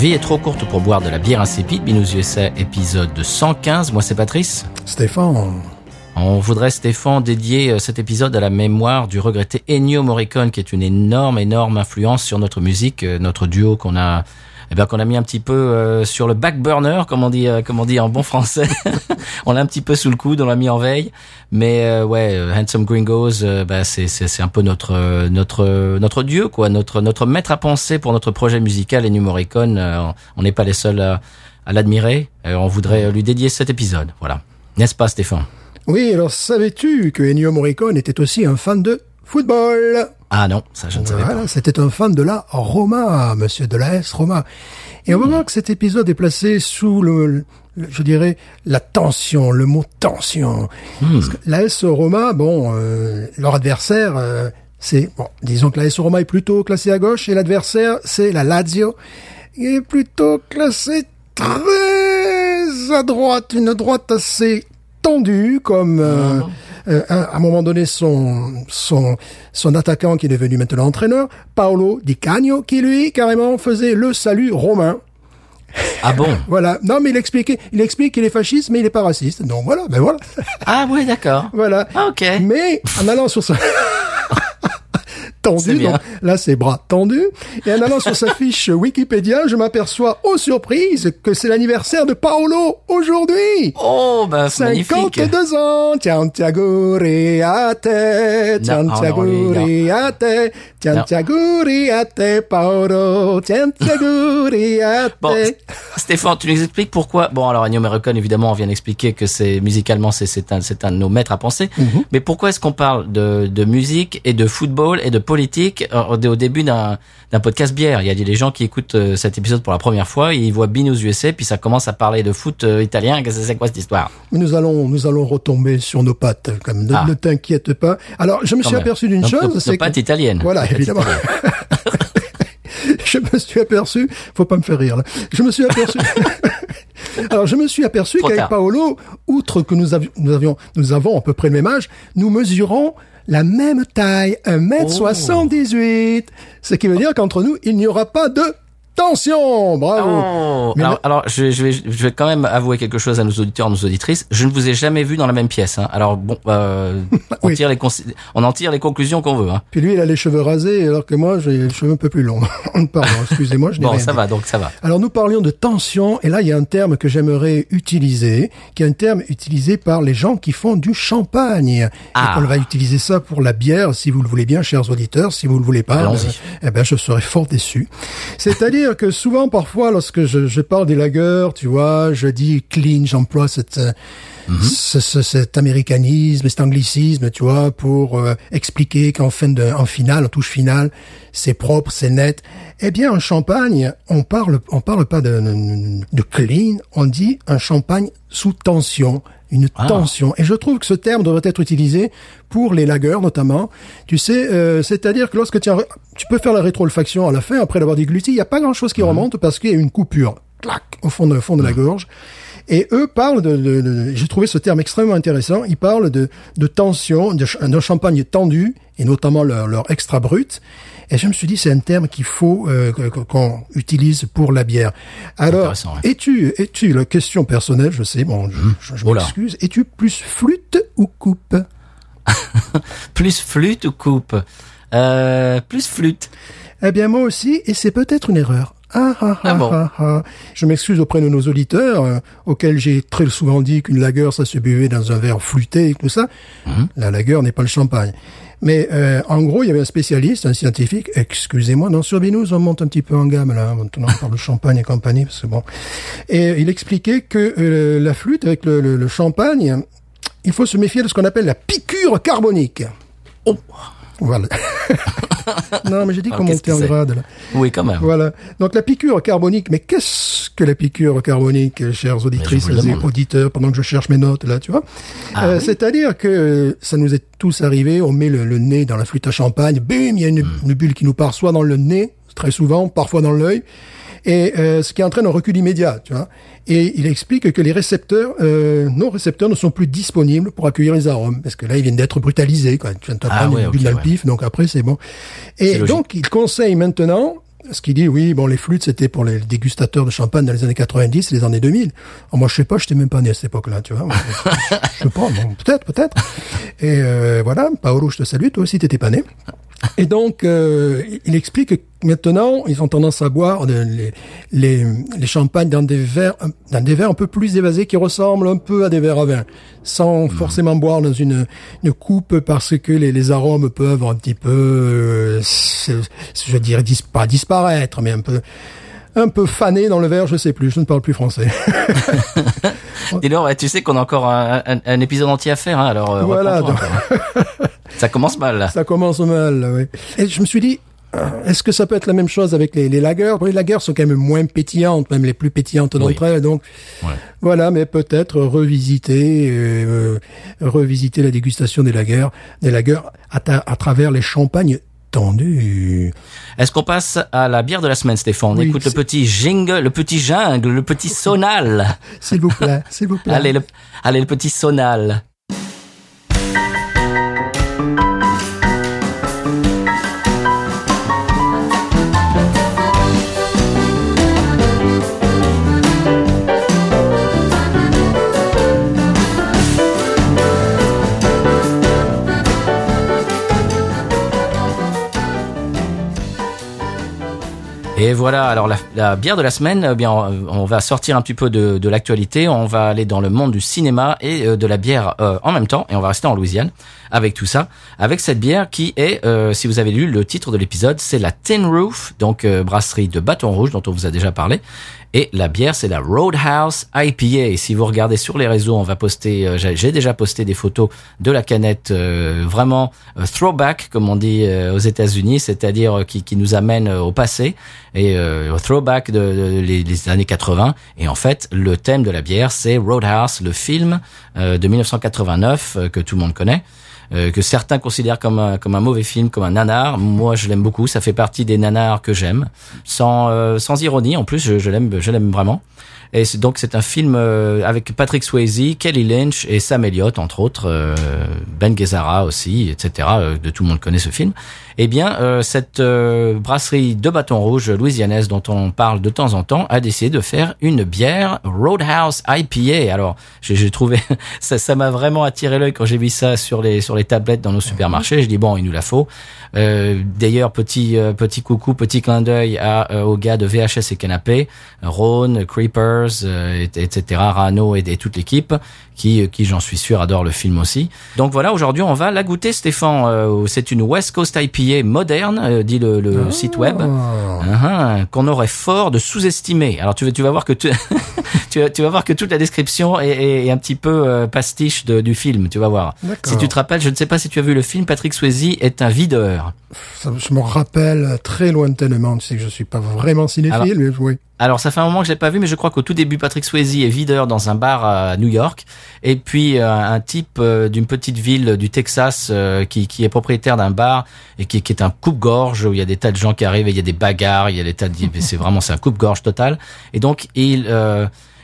Vie est trop courte pour boire de la bière insipide. Binous USA, épisode 115. Moi, c'est Patrice. Stéphane. On voudrait, Stéphane, dédier euh, cet épisode à la mémoire du regretté Ennio Morricone, qui est une énorme, énorme influence sur notre musique, euh, notre duo qu'on a, eh bien, qu'on a mis un petit peu euh, sur le back burner, comme on dit, euh, comme on dit en bon français. on l'a un petit peu sous le coude, on l'a mis en veille. Mais euh, ouais, euh, Handsome Gringos, euh, bah, c'est, c'est, c'est un peu notre, euh, notre, notre dieu, quoi, notre, notre maître à penser pour notre projet musical. Ennio Morricone, euh, on n'est pas les seuls à, à l'admirer. On voudrait lui dédier cet épisode, voilà. N'est-ce pas, Stéphane? Oui, alors savais-tu que Ennio Morricone était aussi un fan de football? Ah non, ça je ne savais pas. C'était un fan de la Roma, monsieur de la S Roma. Et on va voir que cet épisode est placé sous le, le- je dirais, la tension, le mot tension. Parce que la S Roma, bon, euh, leur adversaire, euh, c'est, bon, disons que la S Roma est plutôt classée à gauche et l'adversaire, c'est la Lazio, qui est plutôt classée très à droite, une droite assez tendue, comme euh, euh, à un moment donné son son son attaquant qui est devenu maintenant entraîneur, Paolo Di Canio, qui lui carrément faisait le salut romain. Ah bon Voilà. Non, mais il expliquait, il explique qu'il est fasciste, mais il est pas raciste. Donc voilà, ben voilà, Ah ouais, d'accord. voilà. Ah, ok. Mais en allant sur C'est tendu, donc là c'est bras tendus, et en allant sur sa fiche Wikipédia, je m'aperçois, aux surprises, que c'est l'anniversaire de Paolo aujourd'hui. Oh, bah, c'est magnifique. 52 ans, non, lui, non. Riate, Santiago Riate, Paolo, Santiago Riate. Bon, Stéphane, tu nous expliques pourquoi Bon, alors Ennio Morricone, évidemment, on vient d'expliquer que c'est musicalement, c'est c'est un, c'est un de nos maîtres à penser. Mhm. Mais pourquoi est-ce qu'on parle de, de musique et de football et de politique euh, au, début d'un podcast bière Il y a des gens qui écoutent euh, cet épisode pour la première fois, ils voient Binous USA, puis ça commence à parler de foot euh, italien. Qu'est-ce que c'est quoi cette histoire? Mais nous allons, nous allons retomber sur nos pattes, comme ne, Ah. ne t'inquiète pas. Alors, je me suis même. aperçu d'une chose, c'est nos que... pattes italiennes. Voilà, évidemment. je me suis aperçu, faut pas me faire rire là. Je me suis aperçu. Alors je me suis aperçu qu'avec. Paolo, outre que nous avions, nous avions, nous avons à peu près le même âge, nous mesurons la même taille, 1m78. Ce qui veut dire qu'entre nous, il n'y aura pas de tension. Bravo. Oh, alors, je, je vais, je vais quand même avouer quelque chose à nos auditeurs, nos auditrices. Je ne vous ai jamais vu dans la même pièce. Hein. Alors bon, euh, on, Oui. tire les on en tire les conclusions qu'on veut. Hein. Puis lui, il a les cheveux rasés, alors que moi, j'ai les cheveux un peu plus longs. Pardon, excusez-moi, je n'ai Bon, rien ça dit. va, donc ça va. Alors nous parlions de tension, et là il y a un terme que j'aimerais utiliser, qui est un terme utilisé par les gens qui font du champagne. Ah. Et on va utiliser ça pour la bière, si vous le voulez bien, chers auditeurs. Si vous le voulez pas, euh, eh ben je serais fort déçu. C'est-à-dire que souvent, parfois, lorsque je, je parle des lagers, tu vois, je dis clean, j'emploie cette euh, ce- ce- cet américanisme, cet anglicisme, tu vois, pour euh, expliquer qu'en fin de, en finale, en touche finale, c'est propre, c'est net. Eh bien, en champagne, on parle, on parle pas de, de, de clean, on dit un champagne sous tension, une Ah. tension. Et je trouve que ce terme devrait être utilisé pour les lagers notamment. Tu sais, euh, c'est-à-dire que lorsque tu, as- tu peux faire la rétro-olfaction à la fin après l'avoir dégluti, il n'y a pas grand-chose qui remonte parce qu'il y a une coupure, clac, au fond de, au fond de la gorge. Et eux parlent de, de- de- j'ai trouvé ce terme extrêmement intéressant. Ils parlent de, de tension, de d'un champagne tendu et notamment leur, leur extra brut. Et je me suis dit, c'est un terme qu'il faut euh, qu'on utilise pour la bière. Alors, es-tu, es-tu, la question personnelle, je sais, bon, je, m'excuse, es-tu plus flûte ou coupe Plus flûte ou coupe? Euh, Plus flûte. Eh bien, moi aussi, et c'est peut-être une erreur. Ah, ah, Ah bon. ah, ah. Je m'excuse auprès de nos auditeurs, euh, auxquels j'ai très souvent dit qu'une lagueur, ça se buvait dans un verre flûté et tout ça. Mhm. La lagueur n'est pas le champagne. Mais euh, en gros, il y avait un spécialiste, un scientifique. Excusez-moi, dans sur Binous, on monte un petit peu en gamme là. Maintenant, on parle de champagne et compagnie, parce que bon. Et il expliquait que euh, la flûte avec le, le- le champagne, il faut se méfier de ce qu'on appelle la piqûre carbonique. Oh. Voilà. non, mais j'ai dit Alors, qu'on montait en grade là. Oui, quand même. Voilà. Donc la piqûre carbonique, mais qu'est-ce que la piqûre carbonique, chers auditrices et auditeurs, pendant que je cherche mes notes là, tu vois Ah Euh, oui. C'est-à-dire que ça nous est tous arrivé, on met le, le nez dans la flûte à champagne, bim, il y a une, Hmm. une bulle qui nous part soit dans le nez, très souvent, parfois dans l'œil, et euh, ce qui entraîne un recul immédiat, tu vois. Et il explique que les récepteurs, euh, nos récepteurs ne sont plus disponibles pour accueillir les arômes, parce que là, ils viennent d'être brutalisés, quoi. Tu viens de Ah prendre ouais, une ok, bulle dans le ouais. pif, donc après, c'est bon. Et donc, il conseille maintenant, ce qu'il dit, oui, bon, les flûtes, c'était pour les dégustateurs de champagne dans les années 90 et les années 2000. Alors, moi, je sais pas, je même pas né à cette époque-là, tu vois. je sais pas, bon, peut-être, peut-être. Et euh, voilà, Paolo, je te salue, toi aussi, t'étais pas né. Et donc, euh, il explique que maintenant, ils ont tendance à boire les, les, les champagnes dans des verres, dans des verres un peu plus évasés qui ressemblent un peu à des verres à vin, sans forcément boire dans une, une coupe parce que les, les arômes peuvent un petit peu, euh, je dirais, dis- pas disparaître, mais un peu, un peu faner dans le verre, je sais plus, je ne parle plus français. Dis donc, ouais, tu sais qu'on a encore un, un- un épisode entier à faire, hein, alors euh, Voilà. Ça commence mal, là. Ça commence mal, oui. Et je me suis dit, est-ce que ça peut être la même chose avec les, les lagers Les lagers sont quand même moins pétillantes, même les plus pétillantes d'entre elles. Donc Ouais. voilà, mais peut-être revisiter, euh, revisiter la dégustation des lagers, des lagers à, ta- à travers les champagnes tendus. Est-ce qu'on passe à la bière de la semaine, Stéphane? On Oui, écoute le petit jingle, le petit jungle, le petit sonal. S'il vous plaît, s'il vous plaît. allez, le, allez, le petit sonal. Et voilà, alors la, bière de la semaine, eh on, va sortir un petit peu de, de l'actualité, on va aller dans le monde du cinéma et euh, de la bière euh, en même temps, et on va rester en Louisiane avec tout ça, avec cette bière qui est, euh, si vous avez lu le titre de l'épisode, c'est la Tin Roof, donc euh, brasserie de Bâton Rouge dont on vous a déjà parlé, et la bière c'est la Roadhouse IPA. Si vous regardez sur les réseaux, on va poster, euh, j'ai déjà posté des photos de la canette euh, vraiment euh, throwback comme on dit euh, aux États-Unis, c'est-à-dire qui, qui nous amène au passé et au throwback de, de- les, les années 80. Et en fait, le thème de la bière, c'est Roadhouse, le film de 1989 euh, que tout le monde connaît. Euh, que certains considèrent comme un, comme un mauvais film, comme un nanar. Moi, je l'aime beaucoup. Ça fait partie des nanars que j'aime, sans euh, sans ironie. En plus, je, je l'aime, je l'aime vraiment. Et donc c'est un film euh, avec Patrick Swayze, Kelly Lynch et Sam Elliott entre autres, euh, Ben Gazzara aussi, etc. euh, de tout le monde connaît ce film. Eh bien, cette brasserie de bâton rouge louisianaise dont on parle de temps en temps a décidé de faire une bière Roadhouse IPA. Alors, j'ai trouvé ça, ça m'a vraiment attiré l'œil quand j'ai vu ça sur les sur les tablettes dans nos supermarchés. Je dis bon, il nous la faut. Euh, D'ailleurs, petit petit coucou, petit clin d'œil à aux gars de VHS et Canapé, Ron, Creepers, euh, et- etc. Rano et, et toute l'équipe qui qui j'en suis sûr adore le film aussi. Donc voilà, aujourd'hui on va la goûter, Stéphane. Euh, C'est une West Coast IPA moderne, euh, dit le, le site web. Ah. Uh-huh, qu'on aurait fort de sous-estimer. Alors tu vas, tu vas voir que tu, tu, vas, tu vas voir que toute la description est, est- est un petit peu euh, pastiche de- du film. Tu vas voir. Si tu te rappelles, je ne sais pas si tu as vu le film. Patrick Swayze est un videur. Ça, je me rappelle très lointainement. Tu sais que je suis pas vraiment cinéphile, mais oui. Alors ça fait un moment que je l'ai pas vu, mais je crois qu'au tout début, Patrick Swayze est videur dans un bar à New York, et puis euh, un type euh, d'une petite ville du Texas euh, qui, qui est propriétaire d'un bar et qui, qui est un coupe-gorge où il y a des tas de gens qui arrivent, et il y a des bagarres, il y a des tas de, c'est vraiment c'est un coupe-gorge total. Et donc il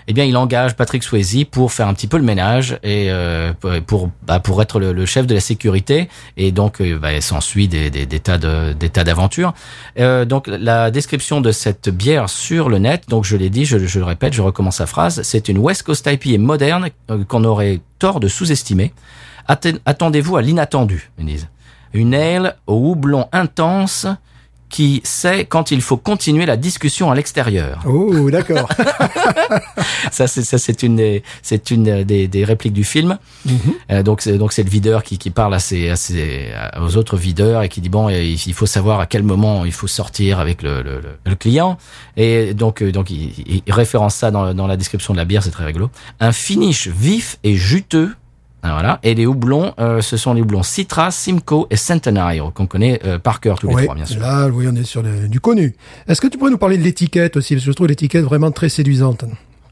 eh bien, il engage Patrick Swayze pour faire un petit peu le ménage et euh, pour bah, pour être le, le chef de la sécurité. Et donc, euh, bah, s'ensuit des, des, des tas de des tas d'aventures. Euh, donc, la description de cette bière sur le net. Donc, je l'ai dit, je, je le répète, je recommence la phrase. C'est une West Coast IPA moderne euh, qu'on aurait tort de sous-estimer. Atten- Attendez-vous à l'inattendu. Une ale au houblon intense qui sait quand il faut continuer la discussion à l'extérieur. Oh, d'accord. ça, c'est ça, c'est une des, c'est une des, des répliques du film. Euh, donc, c'est donc c'est le videur qui, qui parle à ses, à ses, aux autres videurs et qui dit bon, il, faut savoir à quel moment il faut sortir avec le, le, le- client. Et donc, euh, donc il, il- il référence ça dans, dans la description de la bière, c'est très rigolo. Un finish vif et juteux. Ah, Voilà. Et les houblons, euh, ce sont les houblons Citra, Simcoe et Centenario qu'on connaît euh, par cœur tous les Oui, trois, bien sûr. là, oui, on est sur le- du connu. Est-ce que tu pourrais nous parler de l'étiquette aussi? Parce que je trouve l'étiquette vraiment très séduisante.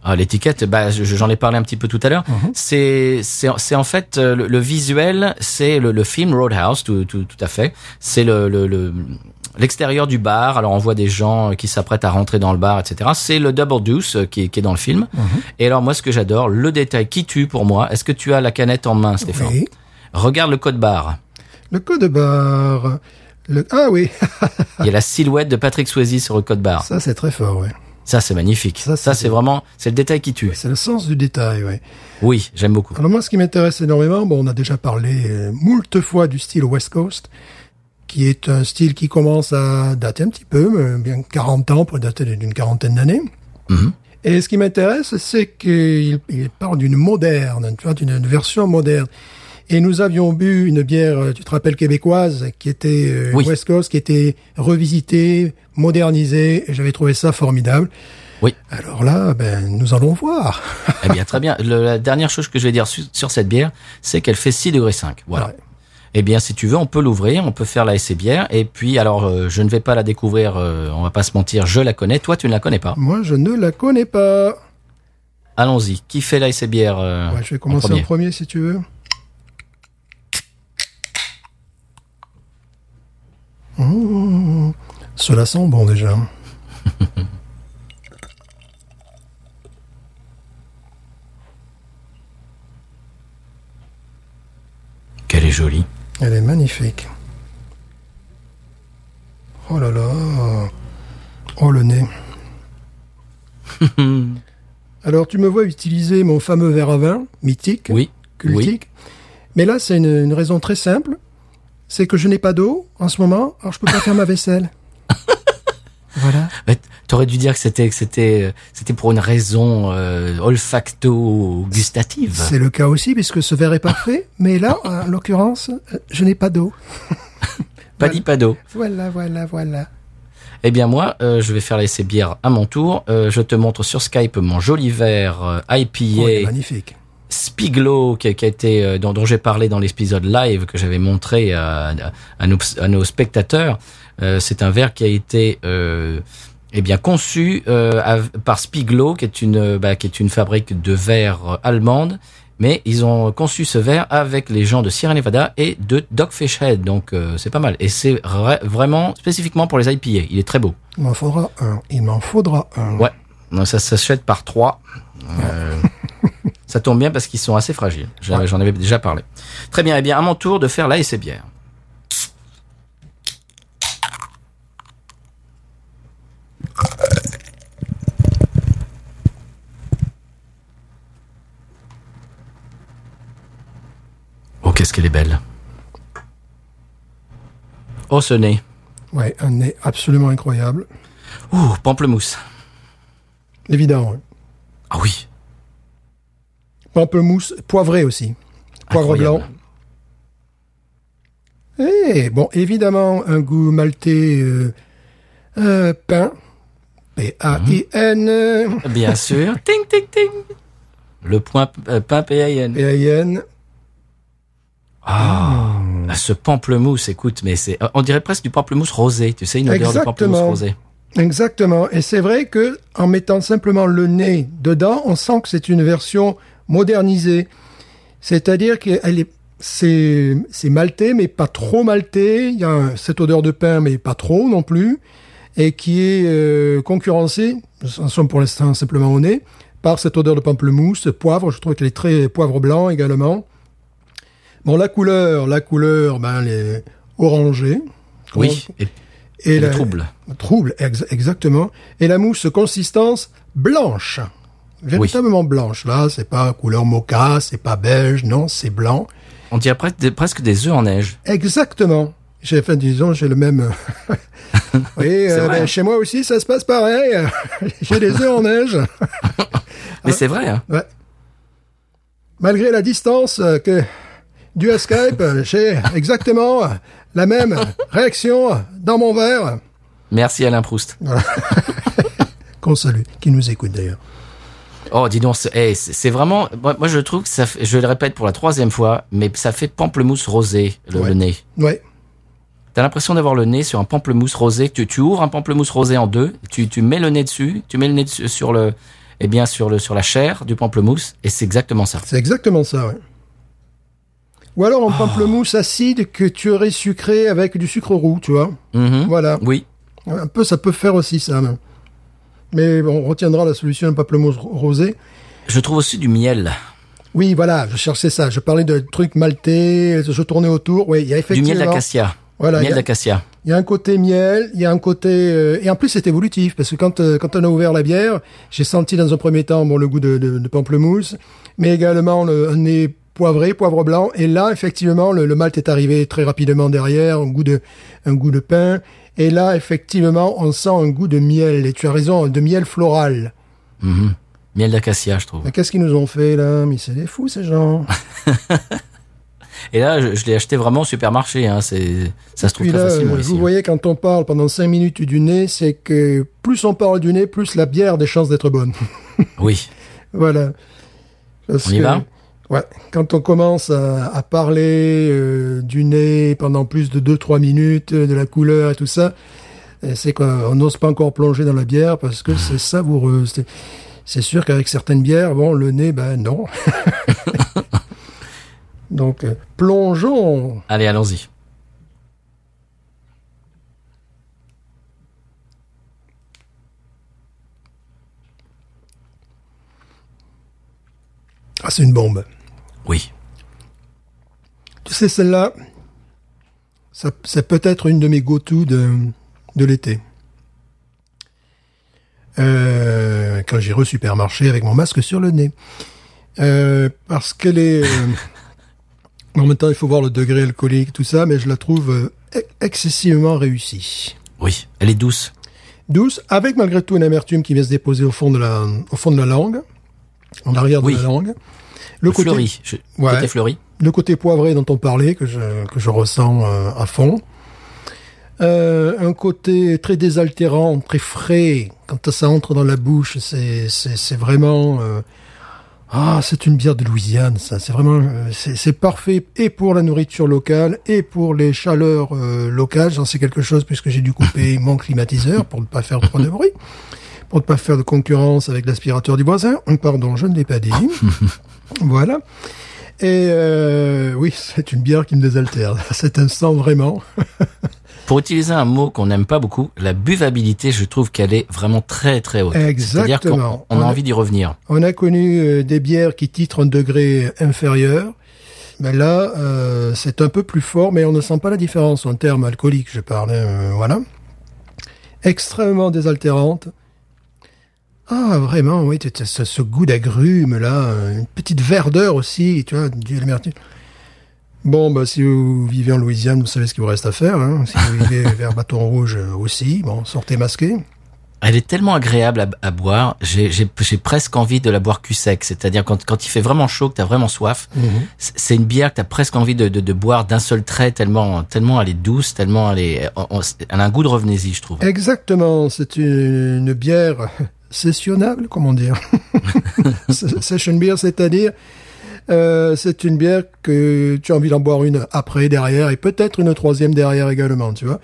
Ah, l'étiquette, bah, je- j'en ai parlé un petit peu tout à l'heure. C'est, c'est, c'est en fait euh, le, le visuel, c'est le, le film Roadhouse, tout, tout, tout à fait. C'est le, le, le- l'extérieur du bar. Alors on voit des gens euh, qui s'apprêtent à rentrer dans le bar, etc. C'est le Double Deuce euh, qui, est- qui est dans le film. Et alors moi, ce que j'adore, le détail qui tue pour moi. Est-ce que tu as la canette en main, Stéphane Oui. Regarde le code barre. Le code barre. Le... Ah oui, Il y a la silhouette de Patrick Swayze sur le code barre. ça c'est très fort, ouais. Ça, c'est magnifique. Ça, c'est vraiment, c'est le détail qui tue. C'est le sens du détail, ouais. Oui, j'aime beaucoup. Alors moi, ce qui m'intéresse énormément, bon, on a déjà parlé euh, moult fois du style West Coast, qui est un style qui commence à dater un petit peu, bien 40 ans pour dater d'une quarantaine d'années. Mhm. Et ce qui m'intéresse, c'est qu'il il parle d'une moderne, tu vois, d'une version moderne. Et nous avions bu une bière, tu te rappelles, québécoise, qui était euh, Oui. West Coast, qui était revisitée, modernisée, et j'avais trouvé ça formidable. Oui. Alors là, ben, nous allons voir. Eh bien, très bien. Le- la dernière chose que je vais dire su- sur cette bière, c'est qu'elle fait 6 degrés 5. Voilà. Ouais. Eh bien, si tu veux, on peut l'ouvrir, on peut faire la essai bière. Et puis, alors, euh, je ne vais pas la découvrir, euh, on va pas se mentir, je la connais. Toi, tu ne la connais pas. Moi, je ne la connais pas. Allons-y. Qui fait la essai bière euh, Ouais, je vais en commencer en premier premier, si tu veux. Mmh, cela sent bon déjà. Qu'elle est jolie. Elle est magnifique. Oh là là. Oh le nez. Alors tu me vois utiliser mon fameux verre à vin, mythique, Oui. Oui. cultique. Mais là, c'est une, une raison très simple. C'est que je n'ai pas d'eau en ce moment, alors je peux pas faire ma vaisselle. Voilà. Mais T'aurais dû dire que c'était que c'était c'était pour une raison euh, olfacto-gustative. C'est le cas aussi, puisque ce verre est parfait. Mais là, en l'occurrence, euh, je n'ai pas d'eau. Pas dit pas d'eau. Voilà, voilà, voilà. Eh bien moi, euh, je vais faire l'essai bière à mon tour. Euh, je te montre sur Skype mon joli verre euh, Oh, il est IPA magnifique. Spiglo qui, a- été dont, dont j'ai parlé dans l'épisode live que j'avais montré à, à- à nos, à nos spectateurs. Euh, c'est un verre qui a été euh, eh bien conçu euh, par Spiglo, qui est une euh, bah, qui est une fabrique de verre euh, allemande. Mais ils ont conçu ce verre avec les gens de Sierra Nevada et de Dogfish Head, donc euh, c'est pas mal. Et c'est vra- vraiment spécifiquement pour les IPA. Il est très beau. Il m'en faudra un. Il m'en faudra un. Ouais, Donc, ça s'achète par trois. Euh, ça tombe bien parce qu'ils sont assez fragiles. J'en avais déjà parlé. Très bien. Eh bien, à mon tour de faire la bière. Qu'est-ce qu'elle est belle. Oh, ce nez. Ouais, un nez absolument incroyable. Ouh, pamplemousse. Évidemment. Ah oui. Pamplemousse, poivré aussi. Poivre Incroyable. blanc. Et bon, évidemment, un goût maltais euh, euh, pain. P-A-I-N. Bien sûr. ting, ting, ting. Le point euh, pain PAIN. P-A-I-N. Ce pamplemousse, écoute, mais c'est, on dirait presque du pamplemousse rosé, tu sais, une odeur de pamplemousse Exactement. rosé. Exactement. Et c'est vrai que en mettant simplement le nez dedans, on sent que c'est une version modernisée. C'est-à-dire qu'elle est, c'est, c'est maltais, mais pas trop maltais. Il y a cette odeur de pain, mais pas trop non plus. Et qui est euh, concurrencée, en somme pour l'instant simplement au nez, par cette odeur de pamplemousse, poivre. Je trouve qu'elle est très poivre blanc également. Bon, la couleur, la couleur, ben, elle est orangée. Oui, et, le la- trouble. Trouble, ex- exactement. Et la mousse consistance blanche. Véritablement blanche. Là, c'est pas couleur mocha, c'est pas beige, non, c'est blanc. On dirait presque des, presque des œufs en neige. Exactement. J'ai, enfin, disons, j'ai le même. oui, euh, ben, hein. chez moi aussi, ça se passe pareil. j'ai des œufs en neige. Mais c'est vrai, hein. Ouais. Malgré la distance euh, que due à Skype, euh, j'ai exactement la même réaction dans mon verre. Merci Alain Proust. Qu'on salue, qui nous écoute d'ailleurs. Oh, dis donc, c'est vraiment. Moi, moi, je trouve que ça. fait- je le répète pour la troisième fois, mais ça fait pamplemousse rosé le, Ouais. le nez. Ouais. T'as l'impression d'avoir le nez sur un pamplemousse rosé. Tu, tu ouvres un pamplemousse rosé en deux, tu, tu mets le nez dessus, tu mets le nez dessus- sur le, eh bien sur le sur la chair du pamplemousse, et c'est exactement ça. C'est exactement ça, ouais. Ou alors un Ah. pamplemousse acide que tu aurais sucré avec du sucre roux, tu vois. Mhm. Voilà. Oui. Un peu, ça peut faire aussi ça. même. Mais bon, on retiendra la solution pamplemousse ro- rosé. Je trouve aussi du miel, Oui, voilà, je cherchais ça. Je parlais de trucs maltais, je tournais autour. Oui, il y a du effectivement. miel d'acacia. Voilà, miel a- d'acacia. Il y a un côté miel, il y a un côté euh, et en plus c'est évolutif parce que quand euh, quand on a ouvert la bière, j'ai senti dans un premier temps bon le goût de, de, de pamplemousse, mais également le un nez poivré, poivre blanc et là effectivement le, le malt est arrivé très rapidement derrière, un goût de un goût de pain et là effectivement on sent un goût de miel et tu as raison de miel floral. Mhm. Miel d'acacia, je trouve. Qu'est-ce qu'ils nous ont fait là? Mais c'est des fous ces gens. Et là, je, je l'ai acheté vraiment au supermarché. Hein. C'est, ça se trouve très là, facilement ici. vous voyez quand on parle pendant cinq minutes du nez, c'est que plus on parle du nez, plus la bière a des chances d'être bonne. Oui. Voilà. Parce On y que- va? Ouais. Quand on commence à, à parler euh, du nez pendant plus de 2-3 minutes, euh, de la couleur et tout ça, euh, c'est qu'on n'ose pas encore plonger dans la bière parce que c'est savoureux. C'est- C'est sûr qu'avec certaines bières, bon, le nez, ben non. Donc, euh, plongeons. Allez, allons-y. Ah, c'est une bombe. Oui. Tu sais, celle-là, ça, c'est peut-être une de mes go-to de, de l'été. Euh, quand j'irai au supermarché avec mon masque sur le nez. Euh, parce qu'elle est... euh, en même temps, il faut voir le degré alcoolique, tout ça, mais je la trouve ex- excessivement réussie. Oui. Elle est douce. Douce, avec malgré tout une amertume qui vient se déposer au fond de la, au fond de la langue, en arrière de la langue. Le côté, Fleuri. Je- Ouais. Côté fleuri. le côté poivré dont on parlait, que je, que je ressens euh, à fond. Euh, un côté très désaltérant, très frais. Quand ça entre dans la bouche, c'est, vraiment... euh, ah, c'est une bière de Louisiane, ça. C'est vraiment... euh, c'est, parfait et pour la nourriture locale et pour les chaleurs locales. J'en sais quelque chose puisque j'ai dû couper mon climatiseur pour ne pas faire trop de bruit. Pour ne pas faire de concurrence avec l'aspirateur du voisin. Pardon, je ne l'ai pas dit. voilà. Et euh, oui, c'est une bière qui me désaltère à cet instant vraiment. Pour utiliser un mot qu'on n'aime pas beaucoup, la buvabilité, je trouve qu'elle est vraiment très très haute. C'est-à-dire qu'on Exactement. on a envie d'y revenir. On a connu euh, des bières qui titrent un degré inférieur. Mais là, euh, c'est un peu plus fort, mais on ne sent pas la différence en termes alcooliques, je parle. hein, euh, voilà. Extrêmement désaltérante. Ah, vraiment, oui, ce, ce goût d'agrumes, là, une petite verdeur aussi, tu vois, du. Bon, bah, si vous vivez en Louisiane, vous savez ce qu'il vous reste à faire. Hein. Si vous vivez vers Bâton Rouge euh, aussi, bon, sortez masqué. Elle est tellement agréable à, à boire, j'ai presque envie de la boire cul sec. C'est-à-dire quand, quand il fait vraiment chaud, que t'as vraiment soif, c'est c'est une bière que t'as presque envie de, de, de boire d'un seul trait, tellement tellement elle est douce, tellement elle est, elle a un goût de revenez-y, je trouve. Exactement, c'est une, une bière sessionnable, comment dire Session beer, c'est-à-dire euh, c'est une bière que tu as envie d'en boire une après, derrière, et peut-être une troisième derrière également, tu vois.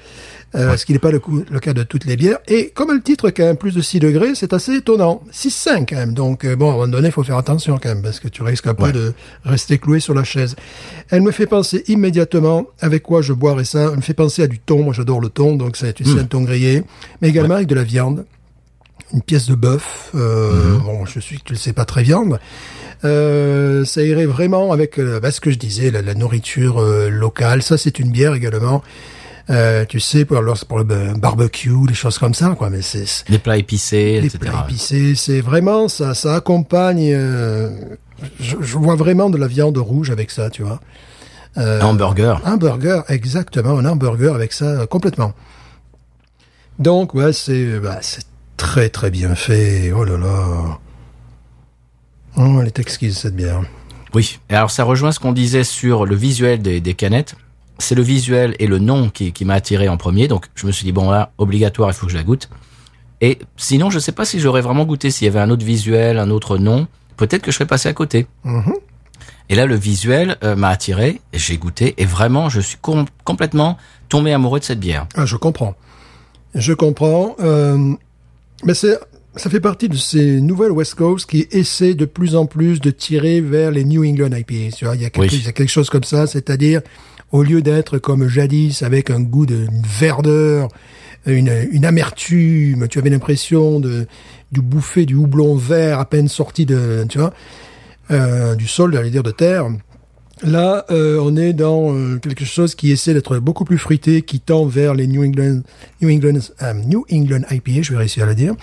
Euh, Ce qui n'est pas le, coup- le cas de toutes les bières. Et comme le titre quand même plus de 6 degrés, c'est assez étonnant. 6,5 quand même. Donc euh, bon, à un moment donné, il faut faire attention quand même, parce que tu risques après Ouais. de rester cloué sur la chaise. Elle me fait penser immédiatement avec quoi je boirais ça. Elle me fait penser à du thon. Moi, j'adore le thon, donc c'est tu sais, un thon grillé, mais également avec de la viande une pièce de bœuf. Euh, Bon, je suis, tu le sais pas très viande. Euh, ça irait vraiment avec euh, bah, ce que je disais, la, la nourriture euh, locale. Ça, c'est une bière également. Euh, tu sais, pour, pour le ba- barbecue, des choses comme ça, quoi. Mais c'est Les plats épicés, les etc. plats épicés, c'est vraiment ça. Ça accompagne. euh, je, je vois vraiment de la viande rouge avec ça, tu vois. Un hamburger. un burger, exactement, un hamburger avec ça complètement. Donc ouais, c'est bah, c'est très très bien fait. Oh là là. Oh, elle est exquise cette bière. Oui. Et alors ça rejoint ce qu'on disait sur le visuel des, des canettes. C'est le visuel et le nom qui, qui m'a attiré en premier. Donc je me suis dit bon là, obligatoire, il faut que je la goûte. Et sinon, je sais pas si j'aurais vraiment goûté s'il y avait un autre visuel, un autre nom. Peut-être que je serais passé à côté. Mhm. Et là, le visuel euh, m'a attiré. J'ai goûté et vraiment, je suis com- complètement tombé amoureux de cette bière. Ah, je comprends. Je comprends. euh, mais c'est, ça fait partie de ces nouvelles West Coast qui essaient de plus en plus de tirer vers les New England IPA. Tu vois, il y a quelque, Oui. il y a quelque chose comme ça, c'est-à-dire au lieu d'être comme jadis avec un goût de verdeur, une, une amertume, tu avais l'impression de du bouffer du houblon vert à peine sorti de, tu vois, euh, du sol, j'allais dire de terre. Là, euh, on est dans euh, quelque chose qui essaie d'être beaucoup plus fruité, qui tend vers les New England, New England, euh, New England IPA, je vais réussir à le dire,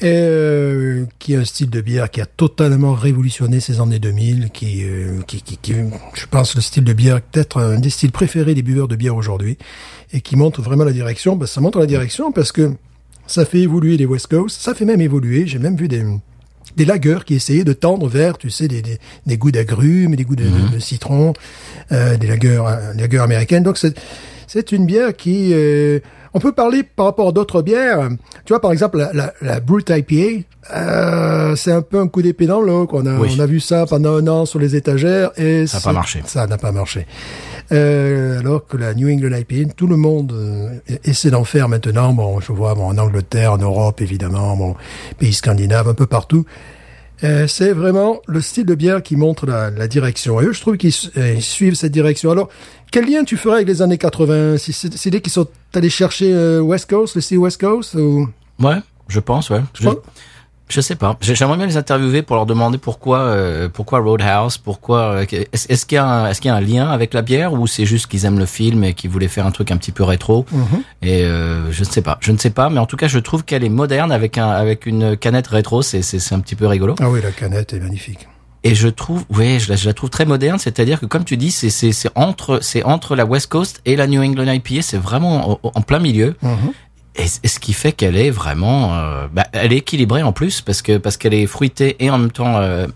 et euh, qui est un style de bière qui a totalement révolutionné ces années 2000, qui, euh, qui, qui, qui, je pense, le style de bière peut-être un des styles préférés des buveurs de bière aujourd'hui, et qui montre vraiment la direction. Ben, ça montre la direction parce que ça fait évoluer les West Coast, ça fait même évoluer. J'ai même vu des des lagers qui essayaient de tendre vers, tu sais, des, des, des goûts d'agrumes, des goûts de, de- de citron, euh, des lagers, euh, américaines. Donc c'est c'est une bière qui, euh, on peut parler par rapport à d'autres bières. Tu vois, par exemple, la, la, la Brute IPA, euh, c'est un peu un coup d'épée dans l'eau. On a, Oui. on a vu ça pendant un an sur les étagères et Ça a c'est- pas marché. Ça n'a pas marché. Euh, alors que la New England IPA, tout le monde euh, essaie d'en faire maintenant. Bon, je vois bon, en Angleterre, en Europe, évidemment, bon, pays scandinaves, un peu partout. Euh, c'est vraiment le style de bière qui montre la, la direction. Et eux, je trouve qu'ils euh, suivent cette direction. Alors, quel lien tu ferais avec les années 80 Si c'est des qui sont allés chercher euh, West Coast, le style West Coast ou... Ouais, je pense, ouais. Je. Je sais pas. J'ai- J'aimerais bien les interviewer pour leur demander pourquoi, euh, pourquoi Roadhouse, pourquoi. euh, Est-ce qu'il y a, un- est-ce qu'il y a un lien avec la bière ou c'est juste qu'ils aiment le film et qu'ils voulaient faire un truc un petit peu rétro? Et euh, je ne sais pas, je ne sais pas, mais en tout cas, je trouve qu'elle est moderne avec un, avec une canette rétro. C'est, un petit peu rigolo. Ah oui, la canette est magnifique. Et je trouve, ouais, je la, je la trouve très moderne. C'est-à-dire que comme tu dis, c'est, c'est, entre, c'est entre la West Coast et la New England IPA. C'est vraiment en, en plein milieu. C- et ce qui fait qu'elle est vraiment, euh, bah, elle est équilibrée en plus parce que parce qu'elle est fruitée et en même temps, euh,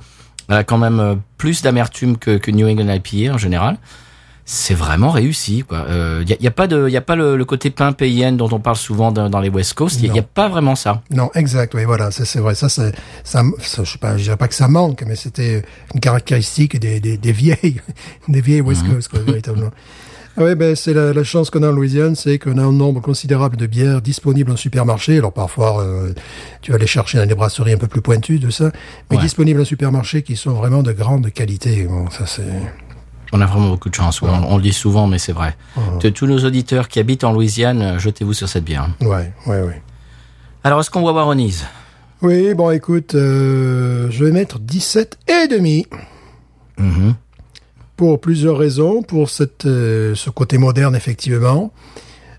elle a quand même euh, plus d'amertume que, que New England IPA en général. C'est vraiment réussi, quoi. Il y, a, y a pas de, y a pas le, le côté pain payenne dont on parle souvent dans, dans les West Coast. Il y, a pas vraiment ça. Non, exact, oui, voilà, c'est vrai. Ça, c'est, ça, ça, je sais pas, je dirais pas que ça manque, mais c'était une caractéristique des, des, des vieilles, des vieilles West Coast, quoi, véritablement. Ah ouais, ben, c'est la, la chance qu'on a en Louisiane, c'est qu'on a un nombre considérable de bières disponibles en supermarché. Alors parfois, euh, tu vas les chercher dans des brasseries un peu plus pointues de ça, mais Ouais. disponibles en supermarché qui sont vraiment de grande qualité. Bon, ça c'est. On a vraiment beaucoup de chance. ouais. On, on le dit souvent, mais c'est vrai. De tous nos auditeurs qui habitent en Louisiane, euh, jetez-vous sur cette bière. Ouais, ouais, ouais. Alors, est-ce qu'on voit Waronese Oui, bon, écoute, euh, je vais mettre 17 et demi. Mhm. Pour plusieurs raisons, pour cette, euh, ce côté moderne effectivement,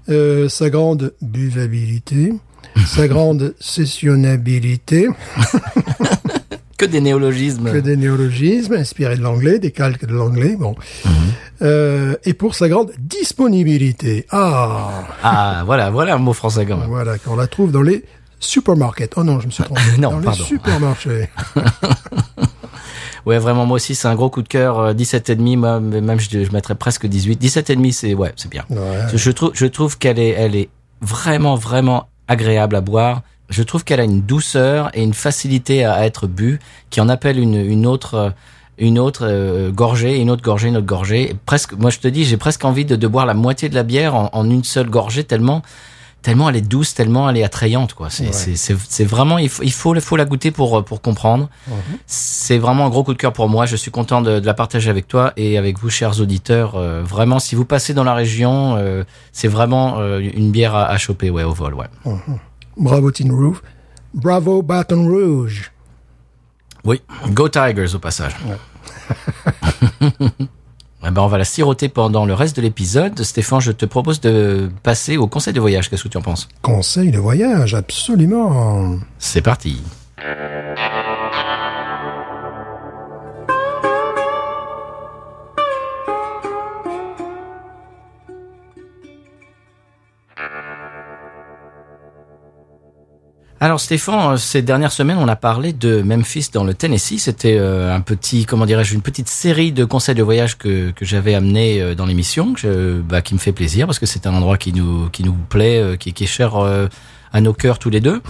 euh, sa grande buvabilité, sa grande sessionnabilité, Que des néologismes. que des néologismes inspirés de l'anglais, des calques de l'anglais, bon, Euh, et pour sa grande disponibilité. Ah, Ah, voilà, voilà un mot français quand même. voilà, qu'on la trouve dans les supermarkets. Oh non, je me suis trompé. Non, dans pardon. les supermarchés. Ouais, vraiment, moi aussi, c'est un gros coup de cœur. euh, 17 et demi, moi, même je, je mettrais presque 18. 17 et demi, c'est ouais, c'est bien. Ouais. Je, trouve, je trouve qu'elle est, elle est vraiment, vraiment agréable à boire. Je trouve qu'elle a une douceur et une facilité à, à être bu, qui en appelle une, une autre, euh, une autre euh, gorgée, une autre gorgée, une autre gorgée. Presque, moi, je te dis, j'ai presque envie de, de boire la moitié de la bière en, en une seule gorgée, tellement, tellement elle est douce, tellement elle est attrayante, quoi. C'est, Ouais. vraiment, il faut, il faut, la goûter pour, pour comprendre. C'est vraiment un gros coup de cœur pour moi. Je suis content de, de la partager avec toi et avec vous, chers auditeurs. Euh, vraiment, si vous passez dans la région, euh, c'est vraiment euh, une bière à, à choper, ouais, au vol, ouais. Bravo Tin Roof. Bravo Baton Rouge. Oui, Go Tigers au passage. Eh ben, on va la siroter pendant le reste de l'épisode. Stéphane, je te propose de passer au conseil de voyage. Qu'est-ce que tu en penses? Conseil de voyage, absolument. C'est parti. Alors Stéphane, euh, ces dernières semaines, on a parlé de Memphis dans le Tennessee. C'était euh, un petit, comment dirais-je, une petite série de conseils de voyage que, que j'avais amené euh, dans l'émission, que je- bah, qui me fait plaisir parce que c'est un endroit qui nous qui nous plaît, qui, qui est cher à nos cœurs tous les deux.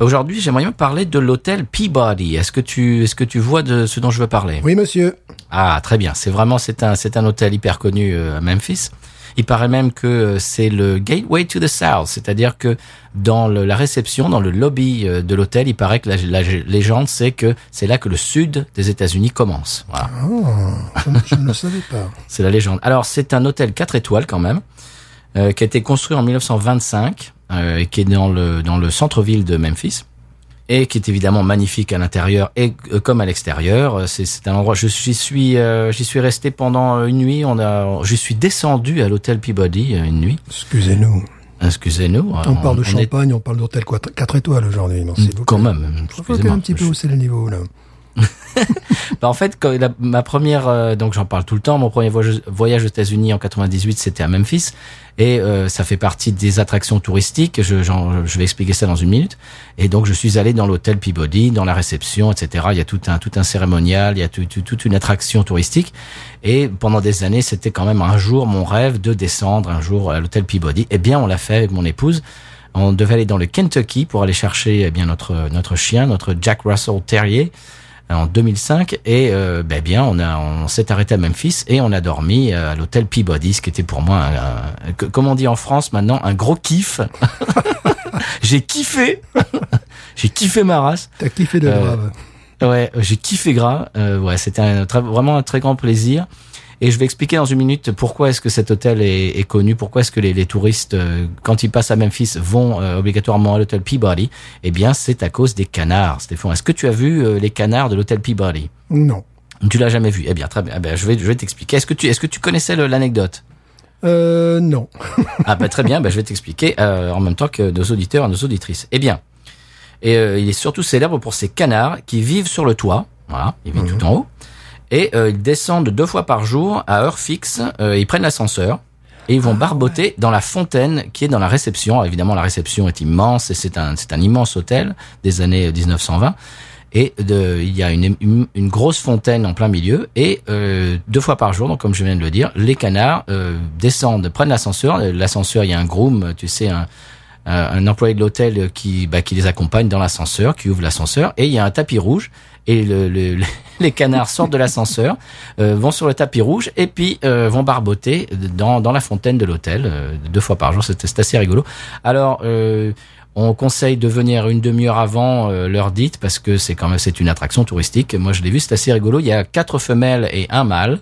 Aujourd'hui, j'aimerais bien parler de l'hôtel Peabody. Est-ce que tu est-ce que tu vois de ce dont je veux parler? Oui, monsieur. Ah, très bien. C'est vraiment c'est un c'est un hôtel hyper connu à Memphis. Il paraît même que euh, c'est le gateway to the south, c'est-à-dire que dans le- la réception, dans le lobby euh, de l'hôtel, il paraît que la, la légende c'est que c'est là que le sud des États-Unis commence. Voilà, Ah, je, ne- je ne le savais pas. c'est la légende. Alors c'est un hôtel 4 étoiles quand même, euh, qui a été construit en 1925 euh, et qui est dans le dans le centre-ville de Memphis et qui est évidemment magnifique à l'intérieur et euh, comme à l'extérieur. Euh, C'est, c'est un endroit. Je j'y suis, euh, j'y suis resté pendant une nuit. On a, je suis descendu à l'hôtel Peabody une nuit. Excusez-nous. Excusez-nous. On, parle de champagne, on parle d'hôtel 4 étoiles aujourd'hui. Merci beaucoup. Quand même. Faut Excusez-moi. un petit peu Je- hausser le niveau, là. Bah, en fait, quand la- ma première, euh, donc j'en parle tout le temps, mon premier voyage, voyage aux États-Unis en 98, c'était à Memphis, et euh, ça fait partie des attractions touristiques. Je, je vais expliquer ça dans une minute. Et donc je suis allé dans l'hôtel Peabody, dans la réception, etc. Il y a tout un tout un cérémonial, il y a tout- tout- toute une attraction touristique. Et pendant des années, c'était quand même un jour mon rêve de descendre un jour à l'hôtel Peabody. Eh bien, on l'a fait avec mon épouse. On devait aller dans le Kentucky pour aller chercher eh bien notre notre chien, notre Jack Russell Terrier en 2005 et euh, ben bien on a on s'est arrêté à Memphis et on a dormi euh, à l'hôtel Peabody ce qui était pour moi un, comme on dit en France maintenant un gros kiff. J'ai kiffé. J'ai kiffé ma race. T'as kiffé de Euh, grave. ouais. j'ai kiffé gras. Euh, ouais c'était vraiment un très grand plaisir et je vais expliquer dans une minute pourquoi est-ce que cet hôtel est, est connu, pourquoi est-ce que les, les touristes, euh, quand ils passent à Memphis, vont euh, obligatoirement à l'hôtel Peabody. Eh bien, c'est à cause des canards, Stéphane. Est-ce que tu as vu euh, les canards de l'hôtel Peabody? Non. tu l'as jamais vu Eh bien, très bien. Eh bien, je vais, je vais t'expliquer. Est-ce que tu, est-ce que tu connaissais l'anecdote? Euh, non. Ah bah très bien. Bah, je vais t'expliquer euh, en même temps que nos auditeurs et nos auditrices. Eh bien, et euh, il est surtout célèbre pour ses canards qui vivent sur le toit. Voilà, ils vivent tout en haut. Et euh, ils descendent deux fois par jour à heure fixe. Euh, ils prennent l'ascenseur et ils vont barboter dans la fontaine qui est dans la réception. Alors, évidemment, la réception est immense et c'est un, c'est un immense hôtel des années 1920. Et de, il y a une, une, une grosse fontaine en plein milieu. Et euh, deux fois par jour, donc comme je viens de le dire, les canards euh, descendent, prennent l'ascenseur. L'ascenseur, il y a un groom, tu sais, un, un un employé de l'hôtel qui, bah, qui les accompagne dans l'ascenseur, qui ouvre l'ascenseur. Et il y a un tapis rouge. Et le, le- le- les canards sortent de l'ascenseur, euh, vont sur le tapis rouge et puis euh, vont barboter dans, dans la fontaine de l'hôtel euh, deux fois par jour. C'est assez rigolo. Alors, euh, on conseille de venir une demi-heure avant euh, l'heure dite parce que c'est quand même c'est une attraction touristique. Moi, je l'ai vu, c'est assez rigolo. Il y a quatre femelles et un mâle.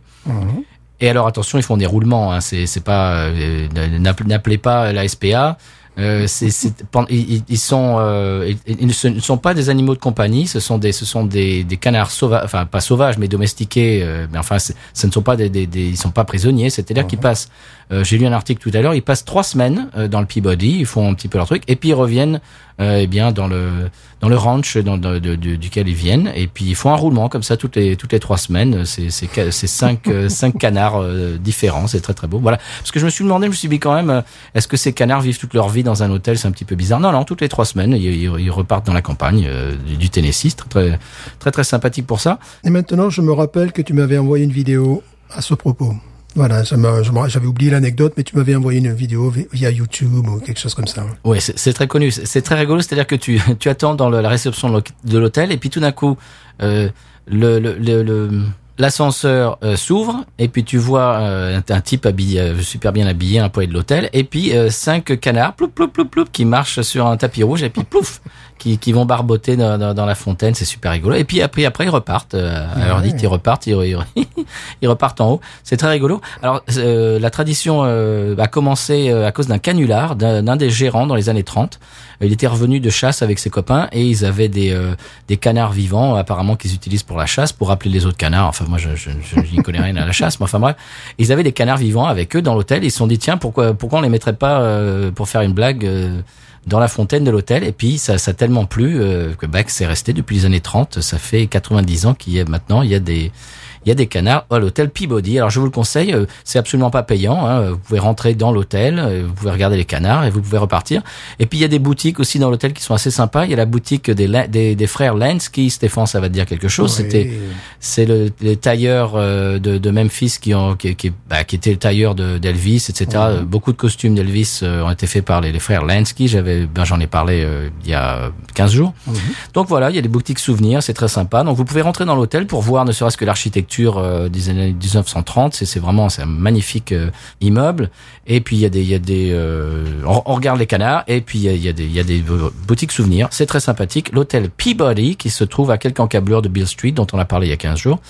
Et alors attention, ils font des roulements. Hein. C'est c'est pas euh, n'appelez pas la SPA. Euh, c'est c'est- pen- ils, ils- ils sont euh, ils, ne sont pas des animaux de compagnie. Ce sont des ce sont des, des canards sauvages, enfin pas sauvages mais domestiqués. euh, mais enfin, ce ne sont pas des, des, des- ils sont pas prisonniers. C'est-à-dire qu'ils passent. Euh, J'ai lu un article tout à l'heure. Ils passent trois semaines euh, dans le Peabody. Ils font un petit peu leur truc et puis ils reviennent euh, eh bien dans le dans le ranch dans, de- de- duquel ils viennent et puis ils font un roulement comme ça toutes les toutes les trois semaines c'est c'est c'est cinq euh, cinq canards euh, différents c'est très très beau voilà parce que je me suis demandé je me suis dit quand même euh, est-ce que ces canards vivent toute leur vie dans un hôtel c'est un petit peu bizarre? Non non toutes les trois semaines ils, ils- ils repartent dans la campagne euh, du, Tennessee très, très très très sympathique pour ça Et maintenant, je me rappelle que tu m'avais envoyé une vidéo à ce propos. Voilà, j'avais oublié l'anecdote, mais tu m'avais envoyé une vidéo vi- via YouTube ou quelque chose comme ça. Ouais, c'est très connu. C'est très rigolo. C'est-à-dire que tu, attends dans la réception de l'hôtel et puis tout d'un coup, euh, l'ascenseur euh, s'ouvre et puis tu vois euh, un, type super bien habillé, un poids de l'hôtel et puis cinq canards, ploup, ploup, ploup, ploup, qui marchent sur un tapis rouge et puis plouf, qui, qui vont barboter dans, dans, dans la fontaine. C'est super rigolo. Et puis après, après ils repartent. Euh, à l'heure dite, ils repartent, ils, ils, ils repartent en haut. C'est très rigolo. Alors euh, la tradition euh, a commencé euh, à cause d'un canular d'un d'un des gérants dans les années 30. Il était revenu de chasse avec ses copains et ils avaient des euh, des canards vivants apparemment qu'ils utilisent pour la chasse pour rappeler les autres canards. Enfin moi je je, je, je n'y connais rien à la chasse, mais enfin bref, ils avaient des canards vivants avec eux dans l'hôtel. Ils se sont dit tiens pourquoi pourquoi on les mettrait pas euh, pour faire une blague euh, dans la fontaine de l'hôtel et puis ça ça tellement plu euh, que que c'est resté depuis les années 30. Ça fait 90 ans qu'il y a maintenant il y a des il y a des canards à l'hôtel Peabody. Alors je vous le conseille, euh, c'est absolument pas payant. Hein. Vous pouvez rentrer dans l'hôtel, euh, vous pouvez regarder les canards et vous pouvez repartir. Et puis il y a des boutiques aussi dans l'hôtel qui sont assez sympas. Il y a la boutique des, des, des frères Lansky. Stéphane, ça va te dire quelque chose. Oui. C'était c'est le, les tailleurs euh, de, de Memphis qui ont qui, qui, bah, qui étaient le tailleur de d'Elvis, etc. Beaucoup de costumes d'Elvis ont été faits par les, les frères Lansky. J'avais, ben, j'en ai parlé euh, il y a 15 jours. Donc voilà, il y a des boutiques souvenirs, c'est très sympa. Donc vous pouvez rentrer dans l'hôtel pour voir ne serait-ce que l'architecture euh, des années 1930. C'est vraiment c'est un magnifique euh, immeuble. Et puis il y a des il y a des euh, on, on regarde les canards et puis il y a, y a des il y a des boutiques souvenirs. C'est très sympathique. L'hôtel Peabody qui se trouve à quelques encablures de Bill Street dont on a parlé il y a 15 jours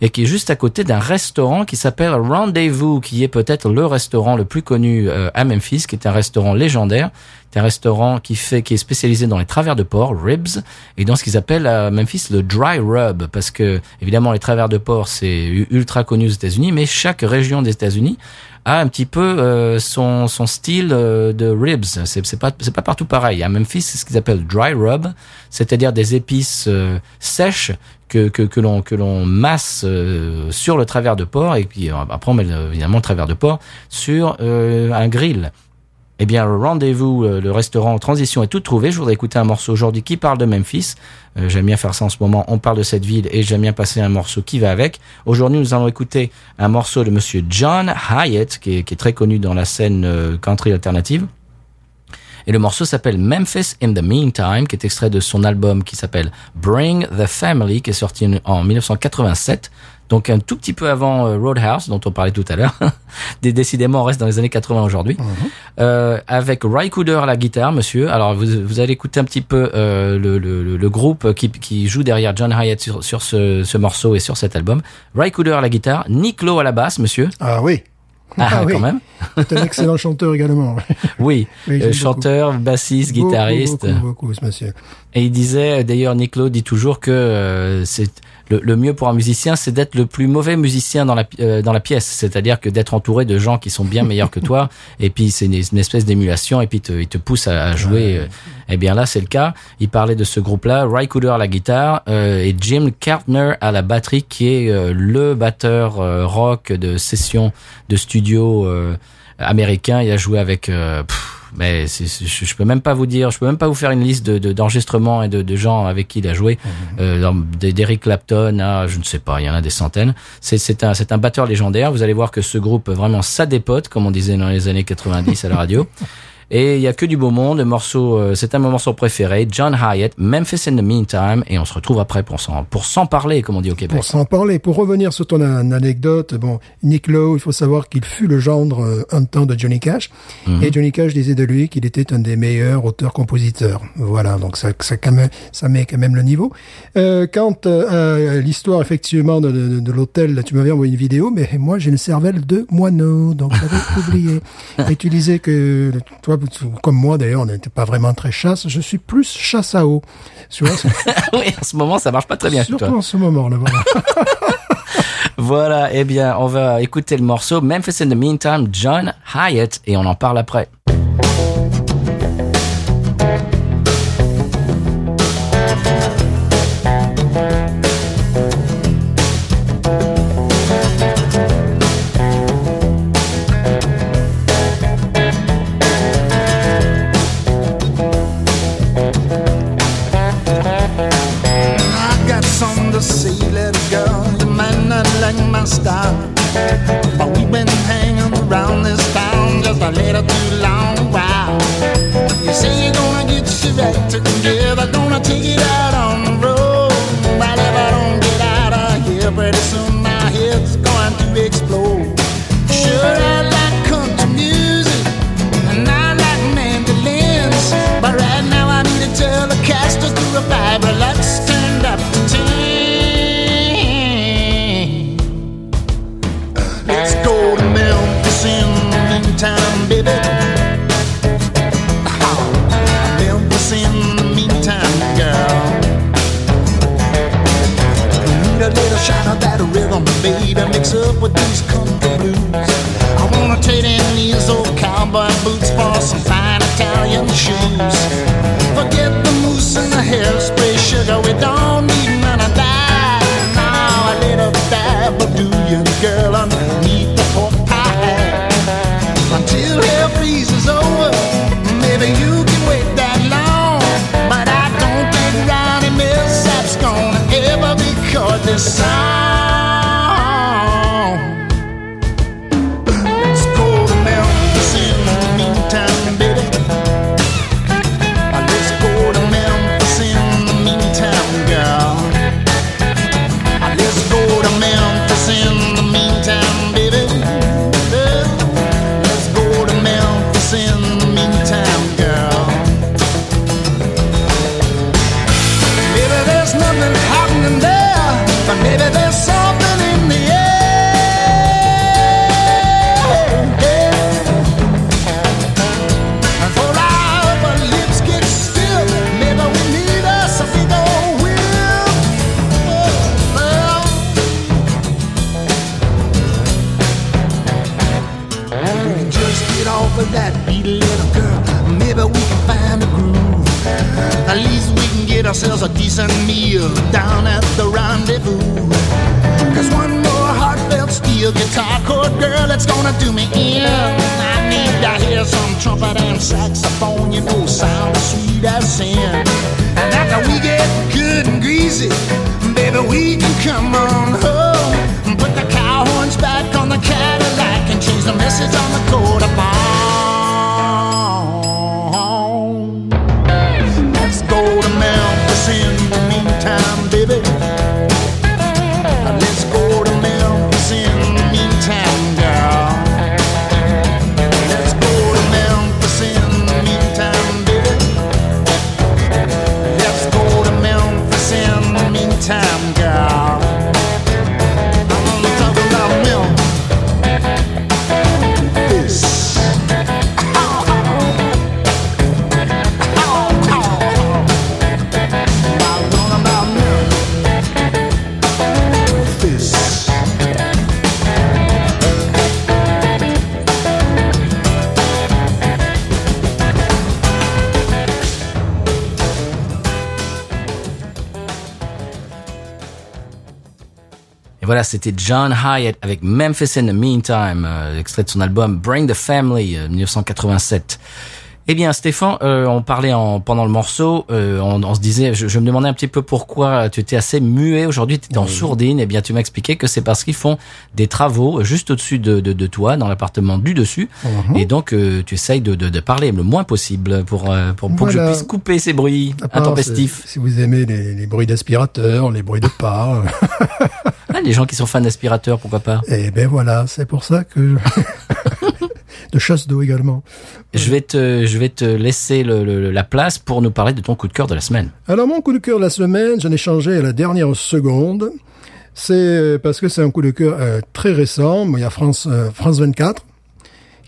et qui est juste à côté d'un restaurant qui s'appelle Rendezvous, qui est peut-être le restaurant le plus connu euh, à Memphis, qui est un restaurant légendaire. Un restaurant qui fait, qui est spécialisé dans les travers de porc, ribs, et dans ce qu'ils appellent à Memphis le dry rub, parce que évidemment les travers de porc c'est ultra connu aux États-Unis, mais chaque région des États-Unis a un petit peu euh, son son style euh, de ribs. C'est c'est pas c'est pas partout pareil. À Memphis, c'est ce qu'ils appellent dry rub, c'est-à-dire des épices euh, sèches que que que l'on que l'on masse sur le travers de porc et puis après on met évidemment le travers de porc sur un grill. Eh bien, le rendez-vous, euh, le restaurant Transition est tout trouvé. Je voudrais écouter un morceau aujourd'hui qui parle de Memphis. Euh, j'aime bien faire ça en ce moment. On parle de cette ville et j'aime bien passer un morceau qui va avec. Aujourd'hui, nous allons écouter un morceau de Monsieur John Hyatt, qui est, qui est très connu dans la scène euh, country alternative. Et le morceau s'appelle Memphis in the Meantime, qui est extrait de son album qui s'appelle Bring the Family, qui est sorti en 1987. Donc un tout petit peu avant euh, Roadhouse, dont on parlait tout à l'heure. Dé- Décidément, on reste dans les années 80 aujourd'hui. Euh, avec Ry Cooder à la guitare, monsieur. Alors vous, vous allez écouter un petit peu euh, le, le, groupe qui, qui joue derrière John Hyatt sur, sur ce, ce morceau et sur cet album. Ry Cooder à la guitare, Nick Lowe à la basse, monsieur. Ah oui. Ah, oui. quand même. C'est un excellent chanteur également. Oui, Oui, Euh, chanteur, bassiste, Beaucoup, guitariste. Beaucoup, beaucoup, ce monsieur. Et il disait, d'ailleurs, Nick dit toujours que c'est le, le mieux pour un musicien, c'est d'être le plus mauvais musicien dans la euh, dans la pièce. C'est-à-dire que d'être entouré de gens qui sont bien meilleurs que toi. Et puis c'est une, une espèce d'émulation. Et puis te, il te pousse à, à jouer. euh. Eh bien là, c'est le cas. Il parlait de ce groupe-là, Ry Cooder à la guitare euh, et Jim Kartner à la batterie, qui est euh, le batteur euh, rock de session de studio euh, américain. Il a joué avec. euh, pff, mais je, peux même pas vous dire, je peux même pas vous faire une liste de, de- d'enregistrements et de, de gens avec qui il a joué. Euh, dans- d- d'Eric Clapton à, je ne sais pas, il y en a des centaines. C'est, c'est un, c'est un batteur légendaire. Vous allez voir que ce groupe vraiment ça dépote, comme on disait dans les années 90 à la radio. Et il y a que du beau monde. Le morceau, euh, c'est un de mes morceaux préférés. John Hyatt, Memphis in the Meantime, et on se retrouve après pour s'en, pour s'en parler, comme on dit au Québec. Pour s'en parler, pour revenir sur ton an- anecdote, bon, Nick Lowe, il faut savoir qu'il fut le gendre euh, un temps de Johnny Cash. Mhm. Et Johnny Cash disait de lui qu'il était un des meilleurs auteurs-compositeurs. Voilà, donc ça, ça, quand même, ça met quand même le niveau. Euh, quant euh, à l'histoire, effectivement, de, de, de l'hôtel, tu m'avais envoyé une vidéo, mais moi, j'ai une cervelle de moineau, donc j'avais oublié. Et tu disais que, toi, comme moi d'ailleurs, on n'était pas vraiment très chasse, je suis plus chasse à eau. Tu vois, c'est- oui, en ce moment, ça marche pas très bien surtout toi. en ce moment-là, voilà. Voilà, eh bien, on va écouter le morceau Memphis in the Meantime, John Hyatt, et on en parle après. Steel guitar chord, girl, it's gonna do me in. I need to hear some trumpet and saxophone, you know, sound as sweet as sin. And after we get good and greasy, baby, we can come on home. Put the cow horns back on the Cadillac and change the message on the coat of voilà, c'était John Hyatt avec Memphis in the Meantime, euh, extrait de son album Bring the Family, euh, 1987. Eh bien, Stéphane, euh, on parlait en, pendant le morceau, euh, on, on se disait, je, je me demandais un petit peu pourquoi tu étais assez muet aujourd'hui, tu étais en sourdine. Eh bien, tu m'as expliqué que c'est parce qu'ils font des travaux juste au-dessus de, de, de toi, dans l'appartement du dessus, et donc euh, tu essayes de, de, de parler le moins possible pour euh, pour, pour que je puisse couper ces bruits part, intempestifs. Si si vous aimez les, les bruits d'aspirateur, les bruits de pas, Ah, les gens qui sont fans d'aspirateurs, pourquoi pas? Et ben voilà, c'est pour ça que de chasse d'eau également. Je vais te, je vais te laisser le, le- la place pour nous parler de ton coup de cœur de la semaine. Alors mon coup de cœur de la semaine, j'en ai changé à la dernière seconde. C'est euh, parce que c'est un coup de cœur euh, très récent. Il y a France, euh, France 24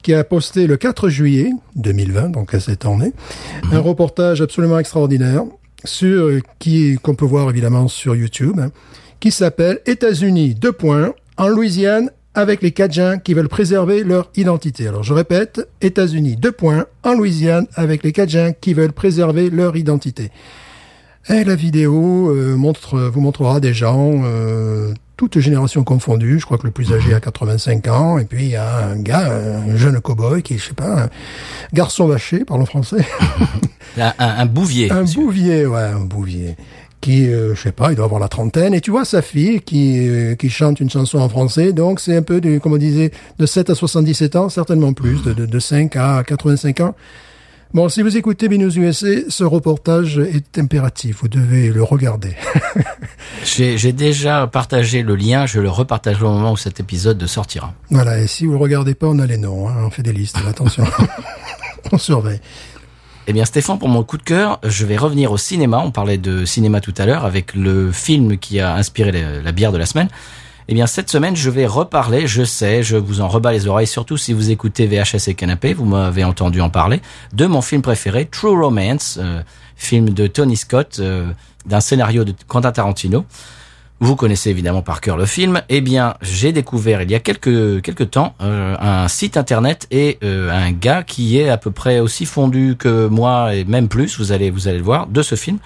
qui a posté le 4 juillet 2020, donc à cette année, un reportage absolument extraordinaire sur qui qu'on peut voir évidemment sur YouTube, hein, qui s'appelle États-Unis deux points en Louisiane avec les Cajuns qui veulent préserver leur identité. Alors je répète, États-Unis deux points en Louisiane avec les Cajuns qui veulent préserver leur identité. Et la vidéo euh, montre, vous montrera des gens, euh, toutes générations confondues. Je crois que le plus âgé a 85 ans. Et puis il y a un gars, un jeune cow-boy qui, je sais pas, un garçon vaché, parlons français. Un, un, un bouvier. un monsieur. bouvier, ouais, un bouvier. Qui, euh, je sais pas, il doit avoir la trentaine. Et tu vois sa fille qui, euh, qui chante une chanson en français. Donc c'est un peu, du, comme on disait, de 7 à 77 ans, certainement plus, de, de, de 5 à 85 ans. Bon, si vous écoutez Binous USA, ce reportage est impératif. Vous devez le regarder. J'ai déjà partagé le lien, je le repartagerai au moment où cet épisode sortira. voilà. Et si vous le regardez pas, on a les noms. Hein, on fait des listes. Attention. on surveille. Eh bien Stéphane, pour mon coup de cœur, je vais revenir au cinéma. On parlait de cinéma tout à l'heure avec le film qui a inspiré la, bière de la semaine. Eh bien cette semaine, je vais reparler, je sais, je vous en rebats les oreilles, surtout si vous écoutez VHS et Canapé, vous m'avez entendu en parler, de mon film préféré, True Romance, euh, film de Tony Scott, euh, d'un scénario de Quentin Tarantino. Vous connaissez évidemment par cœur le film. Eh bien, j'ai découvert il y a quelques quelques temps euh, un site internet et euh, un gars qui est à peu près aussi fondu que moi et même plus. Vous allez vous allez le voir de ce film.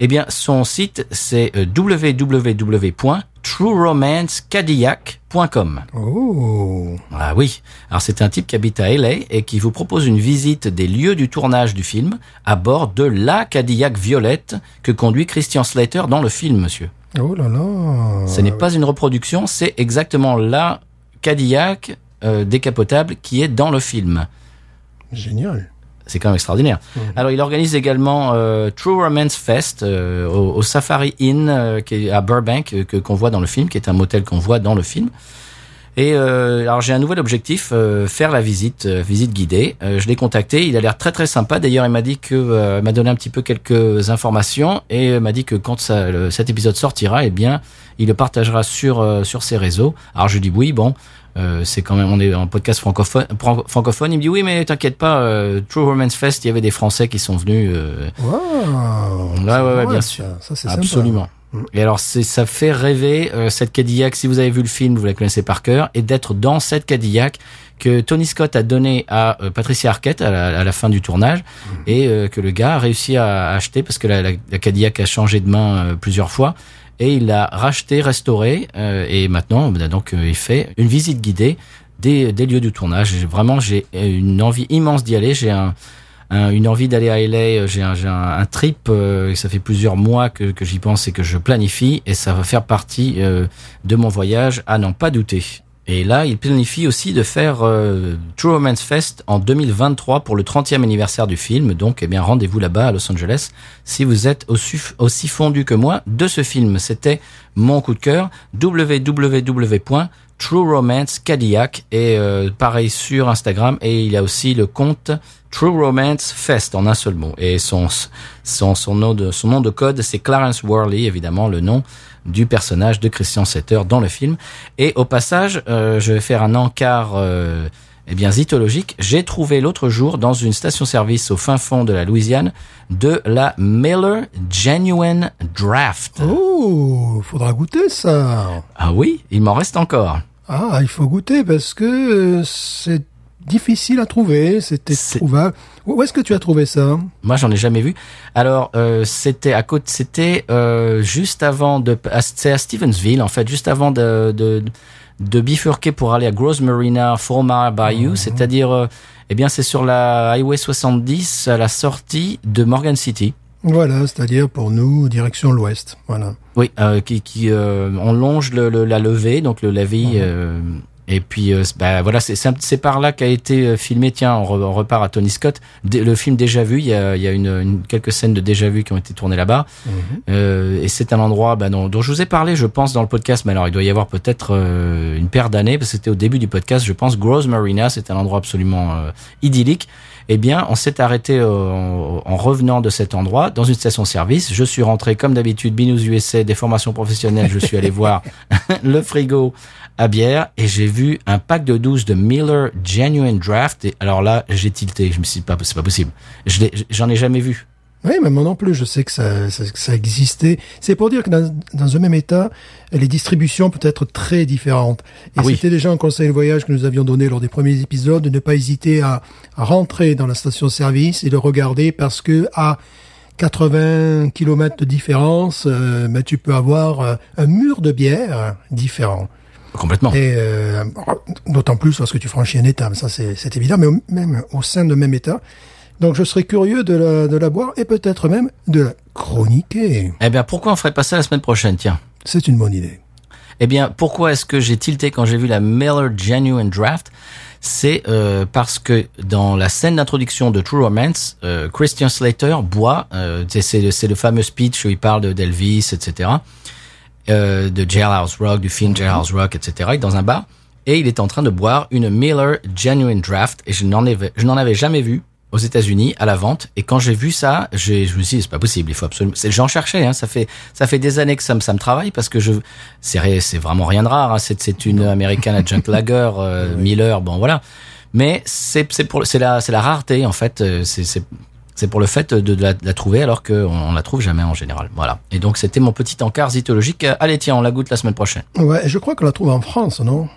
Eh bien, son site, c'est euh, www.trueromancecadillac.com. Oh. Ah oui. Alors c'est un type qui habite à LA et qui vous propose une visite des lieux du tournage du film à bord de la Cadillac violette que conduit Christian Slater dans le film, monsieur. Oh là là. Ce n'est pas une reproduction, c'est exactement la Cadillac euh, décapotable qui est dans le film. Génial. C'est quand même extraordinaire. Alors, il organise également euh, True Romance Fest euh, au, au Safari Inn euh, qui est à Burbank, que qu'on voit dans le film, qui est un motel qu'on voit dans le film. Et euh, alors j'ai un nouvel objectif, euh, faire la visite, euh, visite guidée. Je l'ai contacté, il a l'air très très sympa. D'ailleurs, il m'a dit que, m'a donné un petit peu quelques informations et m'a dit que quand ça, cet épisode sortira, eh bien, il le partagera sur sur ses réseaux. Alors je lui dis oui, bon. Euh, c'est quand même on est en podcast francophone fran- francophone il me dit oui mais t'inquiète pas euh, True Romance Fest il y avait des français qui sont venus euh, Wow. Ouais, ouais, ouais, bien ça. sûr. Ça, c'est sympa. Absolument. Et alors, c'est, ça fait rêver euh, cette Cadillac. Si vous avez vu le film, vous la connaissez par cœur, et d'être dans cette Cadillac que Tony Scott a donné à euh, Patricia Arquette à la, à la fin du tournage, et euh, que le gars a réussi à acheter parce que la, la, la Cadillac a changé de main euh, plusieurs fois, et il l'a racheté, restauré, euh, et maintenant, ben, donc, euh, il fait une visite guidée des, des lieux du tournage. Vraiment, j'ai une envie immense d'y aller. J'ai un un- une envie d'aller à LA. euh, J'ai un, un, trip. euh, ça fait plusieurs mois que, que j'y pense et que je planifie. Et ça va faire partie euh, de mon voyage à n'en pas douter. Et là, il planifie aussi de faire euh, True Romance Fest en 2023 pour le 30e anniversaire du film. Donc, eh bien, rendez-vous là-bas à Los Angeles si vous êtes aussi, fondu que moi de ce film. C'était mon coup de cœur. www. True Romance Cadillac et euh, pareil sur Instagram et il y a aussi le compte True Romance Fest en un seul mot et son son son nom de son nom de code c'est Clarence Worley évidemment le nom du personnage de Christian Setter dans le film et au passage euh, je vais faire un encart euh, eh bien zytologique j'ai trouvé l'autre jour dans une station-service au fin fond de la Louisiane de la Miller Genuine Draft Oh, faudra goûter ça. ah oui il m'en reste encore Ah, il faut goûter parce que euh, c'est difficile à trouver. C'était trouvable. Où est-ce que tu as trouvé ça? Moi, j'en ai jamais vu. Alors, euh, c'était à côté, c'était euh, juste avant de, c'est à Stevensville, en fait, juste avant de de, de bifurquer pour aller à Grosse Marina, Four Mile Bayou, c'est-à-dire, euh, eh bien, c'est sur la Highway 70 à la sortie de Morgan City. Voilà, c'est-à-dire pour nous, direction l'ouest. Voilà. Oui, euh, qui, qui euh, on longe le, le- la levée, donc le levée. euh, et puis, euh, bah, voilà, c'est par là qu'a été euh, filmé. Tiens, on, re- on repart à Tony Scott. Le film Déjà vu, il y a, il y a une, une- quelques scènes de Déjà vu qui ont été tournées là-bas. Euh, et c'est un endroit bah, dont, dont je vous ai parlé, je pense, dans le podcast. Mais alors, il doit y avoir peut-être euh, une paire d'années, parce que c'était au début du podcast. Je pense Grosse Marina, c'est un endroit absolument idyllique. Eh bien, on s'est arrêté en, en revenant de cet endroit dans une station-service. Je suis rentré comme d'habitude, Binous USA, des formations professionnelles. Je suis allé voir le frigo à bière et j'ai vu un pack de 12 de Miller Genuine Draft. Et alors là, j'ai tilté. Je me suis dit, pas, c'est pas possible. Je J'en ai jamais vu. Oui, mais moi non plus, je sais que ça, ça, que ça existait. C'est pour dire que dans, dans un même état, les distributions peuvent être très différentes. Et Ah oui. c'était déjà un conseil de voyage que nous avions donné lors des premiers épisodes, de ne pas hésiter à, à rentrer dans la station-service et de regarder parce que à 80 km de différence, euh, ben, tu peux avoir euh, un mur de bière différent. Complètement. Et euh, d'autant plus lorsque tu franchis un état, mais ça c'est évident, mais au- même au sein d'un même état. Donc je serais curieux de la, de la boire et peut-être même de la chroniquer. Eh bien, pourquoi on ferait pas ça la semaine prochaine, tiens? C'est une bonne idée. Eh bien, pourquoi est-ce que j'ai tilté quand j'ai vu la Miller Genuine Draft? C'est euh, parce que dans la scène d'introduction de True Romance, euh, Christian Slater boit, euh, c'est- le, fameux speech où il parle de- d'Elvis, etc., euh, de Jailhouse Rock, du film Jailhouse Rock, etc., il est dans un bar, et il est en train de boire une Miller Genuine Draft, et je n'en avais, je n'en avais jamais vu aux États-Unis à la vente. Et quand j'ai vu ça, j'ai, je me suis dit c'est pas possible. Il faut absolument. c'est- J'en cherchais. Hein, ça fait ça fait des années que ça me ça me travaille parce que je c'est c'est vraiment rien de rare. Hein, c'est c'est une American Adjunct Lager euh, Miller. Bon voilà. Mais c'est c'est pour c'est la c'est la rareté en fait. euh, C'est c'est c'est pour le fait de, de la, de la trouver alors qu'on on la trouve jamais en général. Voilà. Et donc c'était mon petit encart zytologique. Allez tiens, on la goûte la semaine prochaine. Ouais, et je crois qu'on la trouve en France, non?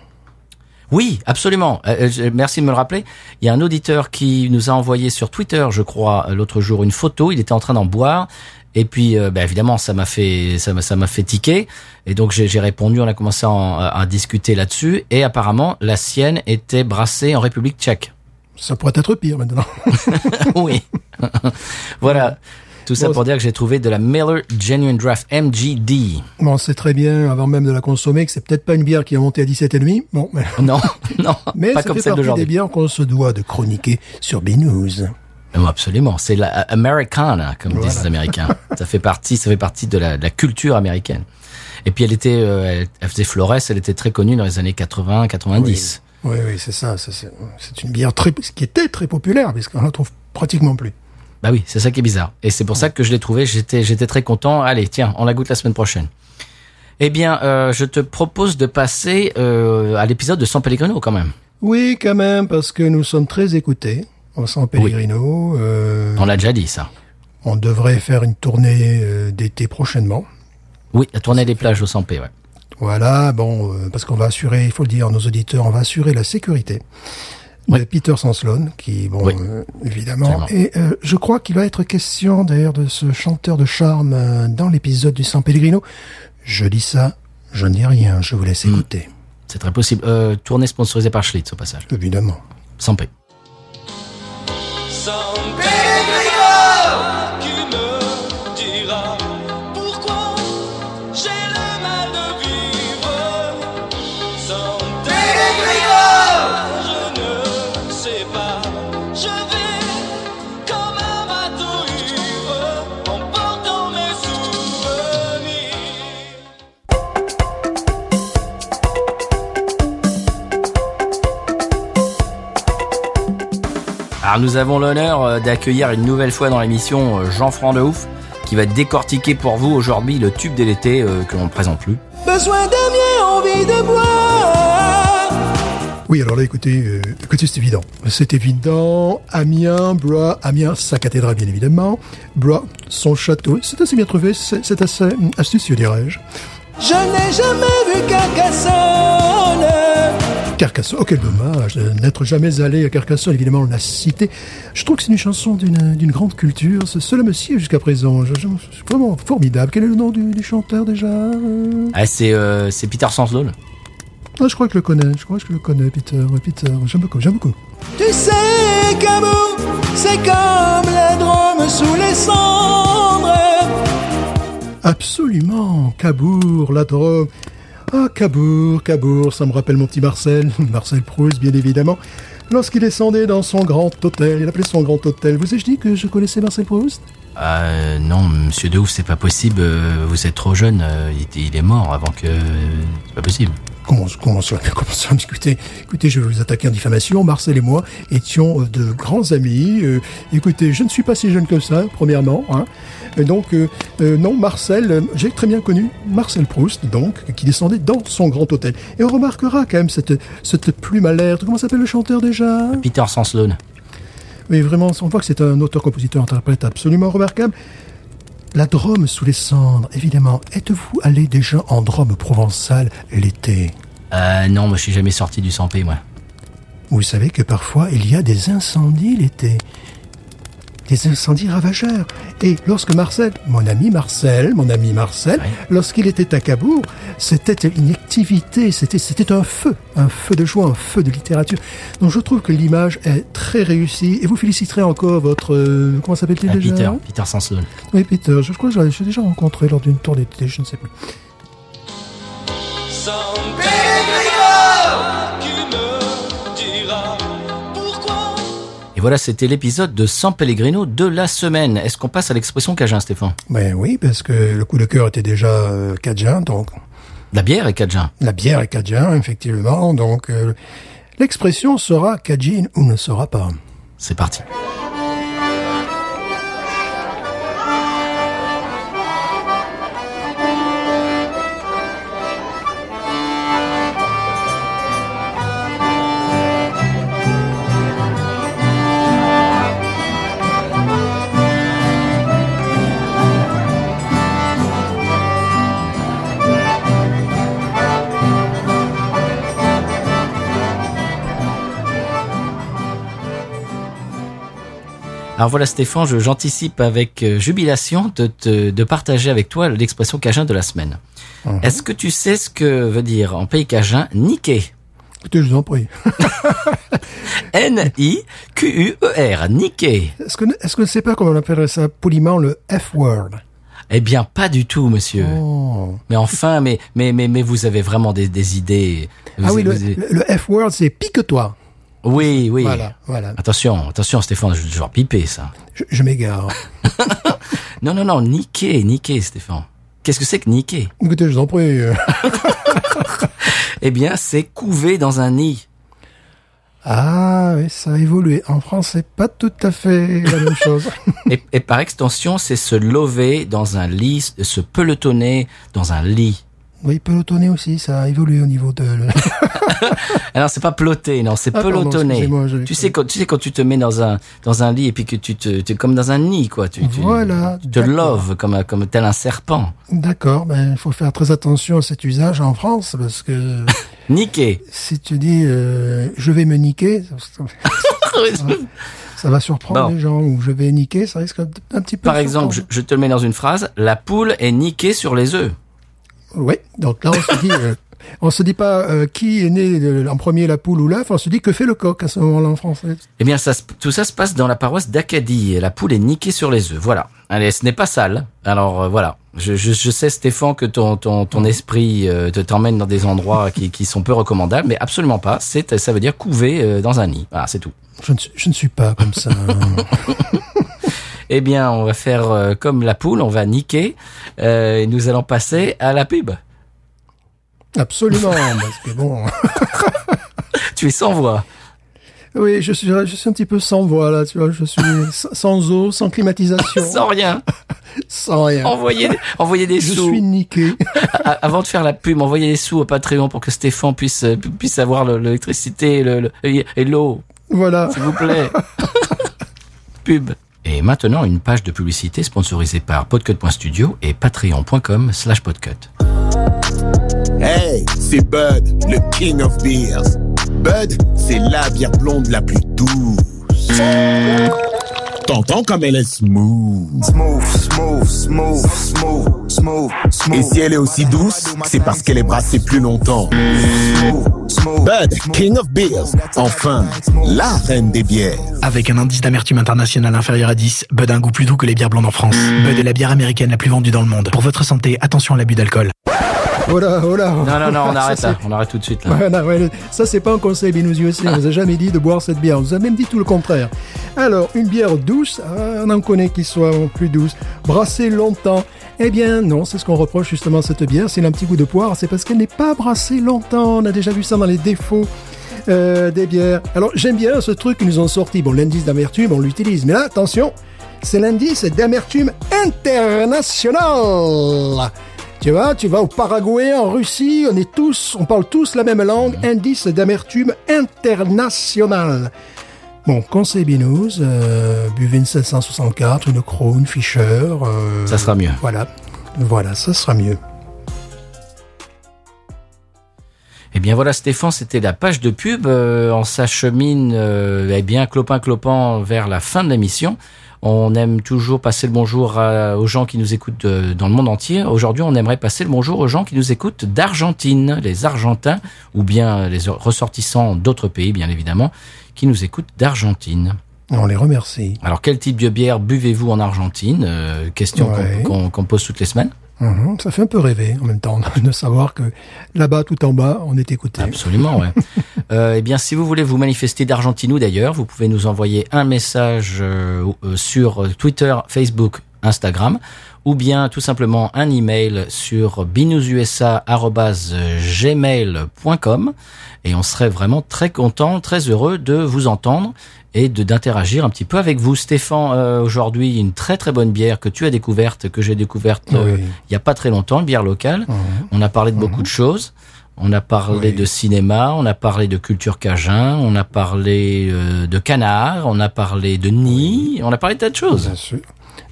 Oui, absolument. Euh, euh, merci de me le rappeler. Il y a un auditeur qui nous a envoyé sur Twitter, je crois, euh, l'autre jour une photo. Il était en train d'en boire Et puis, euh, bah, évidemment, ça m'a fait, ça m'a, ça m'a fait tiquer. Et donc, j'ai, j'ai répondu. On a commencé à, en- à discuter là-dessus. Et apparemment, la sienne était brassée en République Tchèque. Ça pourrait être pire maintenant. oui. voilà. Tout ça Bon, pour dire que j'ai trouvé de la Miller Genuine Draft MGD. Bon, on sait très bien, avant même de la consommer, que c'est peut-être pas une bière qui a monté à 17,5. Bon, mais, Non, non, mais pas ça comme fait celle partie des bières qu'on se doit de chroniquer sur Binous. Non, absolument. C'est la Americana, comme Voilà. disent les Américains. ça fait partie, ça fait partie de la, de la culture américaine. Et puis elle était, euh, elle faisait Flores, elle était très connue dans les années 80, 90. Oui, oui, c'est ça. C'est une bière très, qui était très populaire, puisqu'on la trouve pratiquement plus. Bah oui, c'est ça qui est bizarre. Et c'est pour ça que je l'ai trouvé. J'étais, j'étais très content. Allez, tiens, on la goûte la semaine prochaine. Eh bien, euh, je te propose de passer euh, à l'épisode de San Pellegrino quand même. Oui, quand même, parce que nous sommes très écoutés au San Pellegrino. Euh, On l'a déjà dit ça. on devrait faire une tournée d'été prochainement. Oui, la tournée des plages au Sampé, ouais. Voilà, bon, euh, parce qu'on va assurer, il faut le dire nos auditeurs, on va assurer la sécurité de Peter Sanslon, qui, bon, Oui. euh, évidemment. Et euh, je crois qu'il va être question d'ailleurs de ce chanteur de charme euh, dans l'épisode du San Pellegrino. Je dis ça, je ne dis rien, je vous laisse Hmm. écouter, C'est très possible. Tournée sponsorisée par Schlitz au passage. évidemment. Sampé. San Alors nous avons l'honneur euh, d'accueillir une nouvelle fois dans l'émission euh, Jean-Franc de Ouf qui va décortiquer pour vous aujourd'hui le tube de l'été euh, que l'on ne présente plus. Besoin bien, envie de boire. Oui, alors là, écoutez, euh, écoutez, c'est évident. C'est évident. Amiens, Blois, Amiens, sa cathédrale, bien évidemment. Blois, son château. C'est assez bien trouvé, c'est c'est assez hum, astucieux, dirais-je. Je n'ai jamais vu Carcassonne. Carcassonne, oh quel dommage de n'être jamais allé à Carcassonne, évidemment, on l'a cité. Je trouve que c'est une chanson d'une d'une grande culture. Ce- Cela me sied jusqu'à présent. Je, vraiment formidable. Quel est le nom du, du chanteur déjà Euh, Ah, c'est euh, c'est Peter Sanslone. ah, Je crois que je le connais. Je crois que je le connais, Peter. Ouais, Peter, j'aime beaucoup, j'aime beaucoup. Tu sais, Cabourg, c'est comme les drômes sous les cendres. Absolument, Cabourg, la Drôme. Ah, Cabourg, Cabourg, ça me rappelle mon petit Marcel, Marcel Proust, bien évidemment. Lorsqu'il descendait dans son grand hôtel, il appelait son grand hôtel. Vous ai-je dit que je connaissais Marcel Proust? Euh, non, monsieur de Ouf, c'est pas possible. euh, Vous êtes trop jeune. euh, Il, est mort avant que. C'est pas possible. Ça, comment ça écoutez, écoutez, je vais vous attaquer en diffamation. Marcel et moi étions euh, de grands amis. Euh, écoutez, je ne suis pas si jeune que ça, premièrement. Hein. Et donc, euh, euh, non, Marcel, j'ai très bien connu Marcel Proust, donc, qui descendait dans son grand hôtel. Et on remarquera quand même cette, cette plume à l'air. Comment s'appelle le chanteur déjà? Peter Sanslone. Oui, vraiment, on voit que c'est un auteur-compositeur-interprète absolument remarquable. La Drôme sous les cendres, évidemment. Êtes-vous allé déjà en Drôme provençale l'été? Euh, non, moi je suis jamais sorti du Sampé, moi. Vous savez que parfois il y a des incendies l'été. Des incendies ravageurs. Et lorsque Marcel, mon ami Marcel, mon ami Marcel, lorsqu'il était à Cabourg, c'était une activité, c'était, c'était un feu, un feu de joie, un feu de littérature. Donc je trouve que l'image est très réussie et vous féliciterez encore votre, euh, comment s'appelle-t-il Ah, déjà Peter, Peter Sanslone. Oui, Peter, je crois que je l'ai je l'ai déjà rencontré lors d'une tour d'été, je ne sais plus. Et voilà, c'était l'épisode de San Pellegrino de la semaine. Est-ce qu'on passe à l'expression Cajun, Stéphane? Ben oui, parce que le coup de cœur était déjà euh, cajun, donc La bière est Cajun. La bière est cajun, effectivement, donc euh, l'expression sera cajun ou ne sera pas. C'est parti. Alors voilà Stéphane, je- j'anticipe avec euh, jubilation de, te- de partager avec toi l'expression cajun de la semaine. Mhm. Est-ce que tu sais ce que veut dire en pays cajun niquer Écoutez, je vous en prie. N-I-Q-U-E-R, niquer. Est-ce que, est-ce que pas comment on appellerait ça poliment le F-word? Eh bien, pas du tout, monsieur. Oh. Mais enfin, mais, mais, mais, mais vous avez vraiment des, des idées. Ah oui, le- le F-word, c'est pique-toi. Oui, oui. Voilà, voilà. Attention, attention, Stéphane, je vais genre piper ça. Je, je m'égare. Non, non, non, niquer, niquer, Stéphane. Qu'est-ce que c'est que niquer? Écoutez, je vous en prie. Eh bien, c'est couver dans un nid. Ah, oui, ça a évolué. En France, c'est pas tout à fait la même chose. Et, et par extension, c'est se lever dans un lit, se pelotonner dans un lit. Oui, pelotonner aussi, ça a évolué au niveau de... Alors c'est pas peloter, non, c'est Ah, pelotonner. Tu sais quand tu sais quand tu te mets dans un dans un lit et puis que tu te es comme dans un nid quoi, tu tu, Voilà, tu te loves comme comme tel un serpent. D'accord, ben, il faut faire très attention à cet usage en France, parce que Niquer. si tu dis euh, je vais me niquer, ça, ça va surprendre Bon. les gens, ou je vais niquer, ça risque un, petit peu Par exemple, je, je te le mets dans une phrase, la poule est niquée sur les œufs. Oui, donc là on se dit, euh, on se dit pas euh, qui est né euh, en premier, la poule ou l'œuf, on se dit que fait le coq à ce moment-là en français. Eh bien, ça, tout ça se passe dans la paroisse d'Acadie la poule est niquée sur les œufs. Voilà. Allez, ce n'est pas sale. Alors euh, voilà. Je, je, je sais, Stéphane, que ton, ton, ton esprit euh, te t'emmène dans des endroits qui, qui sont peu recommandables, mais absolument pas. C'est, ça veut dire couver euh, dans un nid. Voilà, c'est tout. Je ne, suis- je ne suis pas comme ça. Eh bien, on va faire euh, comme la poule, on va niquer euh, et nous allons passer à la pub. Absolument, parce que bon... Tu es sans voix. Oui, je suis, je suis un petit peu sans voix là, tu vois, je suis sans- eau, sans climatisation, Sans rien. sans rien. Envoyez, envoyez des Je sous. suis niqué. Avant de faire la pub, envoyez des sous au Patreon pour que Stéphane puisse euh, pu- puisse avoir le- l'électricité le, et l'eau, Voilà. s'il vous plaît. pub. Et maintenant, une page de publicité sponsorisée par podcut.studio et patreon.com slash podcut. Hey, c'est Bud, le king of beers. Bud, c'est la bière blonde la plus douce. T'entends comme elle est smooth. Smooth, smooth, smooth, smooth, smooth, smooth. Et si elle est aussi douce, c'est parce qu'elle est brassée plus longtemps. Bud, king of beers. Enfin, la reine des bières. Avec un indice d'amertume international inférieur à 10, Bud a un goût plus doux que les bières blondes en France. Bud est la bière américaine la plus vendue dans le monde. Pour votre santé, attention à l'abus d'alcool. Oh là, oh là. Non, non, non, on Ça, arrête là. On arrête tout de suite là. Non, ouais, ça, c'est pas un conseil Binous USA. On nous a jamais dit de boire cette bière. On nous a même dit tout le contraire. Alors, une bière douce, ah, on en connaît qui soit plus douce. Brassée longtemps. Eh bien, non, c'est ce qu'on reproche justement à cette bière. S'il a un petit goût de poire, c'est parce qu'elle n'est pas brassée longtemps. On a déjà vu ça dans les défauts. euh, des bières. Alors j'aime bien ce truc qu'ils nous ont sorti. Bon, l'indice d'amertume, on l'utilise. Mais là, attention, c'est l'indice d'amertume international. Tu vois, tu vas au Paraguay, en Russie, on est tous, on parle tous la même langue, indice d'amertume international. Bon, conseil Binous, euh, buvez une 764, une Crown, Fischer. euh, Ça sera mieux. Voilà, voilà, ça sera mieux. Eh bien voilà Stéphane, c'était la page de pub. Euh, on s'achemine euh, eh bien clopin clopin vers la fin de l'émission. On aime toujours passer le bonjour à- aux gens qui nous écoutent euh, dans le monde entier. Aujourd'hui, on aimerait passer le bonjour aux gens qui nous écoutent d'Argentine, les Argentins ou bien les ressortissants d'autres pays, bien évidemment, qui nous écoutent d'Argentine. On les remercie. Alors, quel type de bière buvez-vous en Argentine? Euh, Question qu'on- Ouais. qu'on qu'on pose toutes les semaines. Mhm, ça fait un peu rêver en même temps de savoir que là-bas, tout en bas, on est écouté. Absolument, ouais. euh, eh bien, si vous voulez vous manifester d'Argentine ou d'ailleurs, vous pouvez nous envoyer un message euh, euh, sur Twitter, Facebook, Instagram, ou bien tout simplement un email sur binoususa@gmail.com et on serait vraiment très content, très heureux de vous entendre et de d'interagir un petit peu avec vous. Stéphane, euh, aujourd'hui, une très très bonne bière que tu as découverte, que j'ai découverte euh, Oui. il y a pas très longtemps, une bière locale. On a parlé de beaucoup de choses. On a parlé Oui. de cinéma, on a parlé de culture cajun, on a parlé euh, de canard, on a parlé de nid, on a parlé de tas de choses. Bien sûr.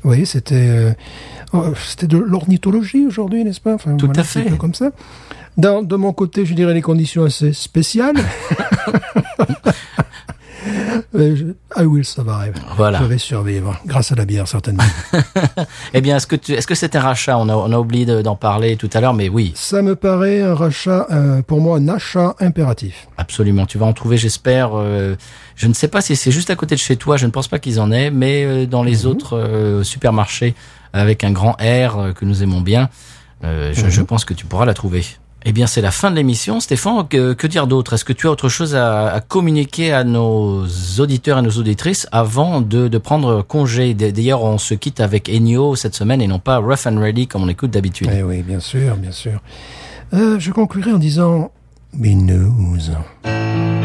Oui, c'était euh, oh, c'était de l'ornithologie aujourd'hui, n'est-ce pas? Enfin, Tout voilà, à un fait. peu comme ça. Dans, de mon côté, je dirais les conditions assez spéciales. I will survive. Voilà. Je vais survivre, grâce à la bière, certainement. Eh bien, est-ce que tu, est-ce que c'est un rachat? On a, on a oublié de- d'en parler tout à l'heure, mais oui, Ça me paraît un rachat, euh, pour moi, un achat impératif. absolument. Tu vas en trouver, j'espère. euh, je ne sais pas si c'est juste à côté de chez toi. Je ne pense pas qu'ils en aient, mais euh, dans les autres euh, supermarchés avec un grand R que nous aimons bien, je, je pense que tu pourras la trouver. Eh bien, c'est la fin de l'émission. Stéphane, que, dire d'autre? Est-ce que tu as autre chose à, communiquer à nos auditeurs et nos auditrices avant de, prendre congé? D'ailleurs, on se quitte avec Ennio cette semaine et non pas Rough and Ready comme on écoute d'habitude. Eh oui, bien sûr, bien sûr. Euh, je conclurai en disant Binous. una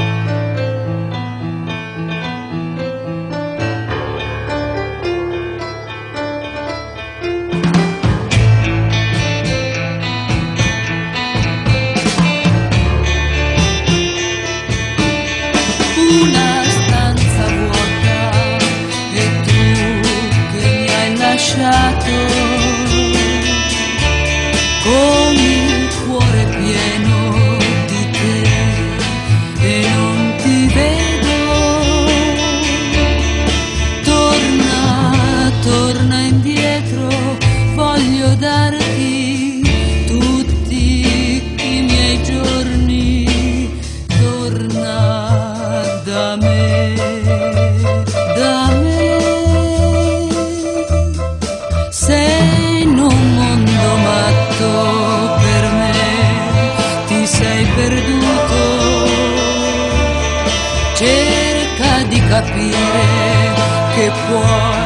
我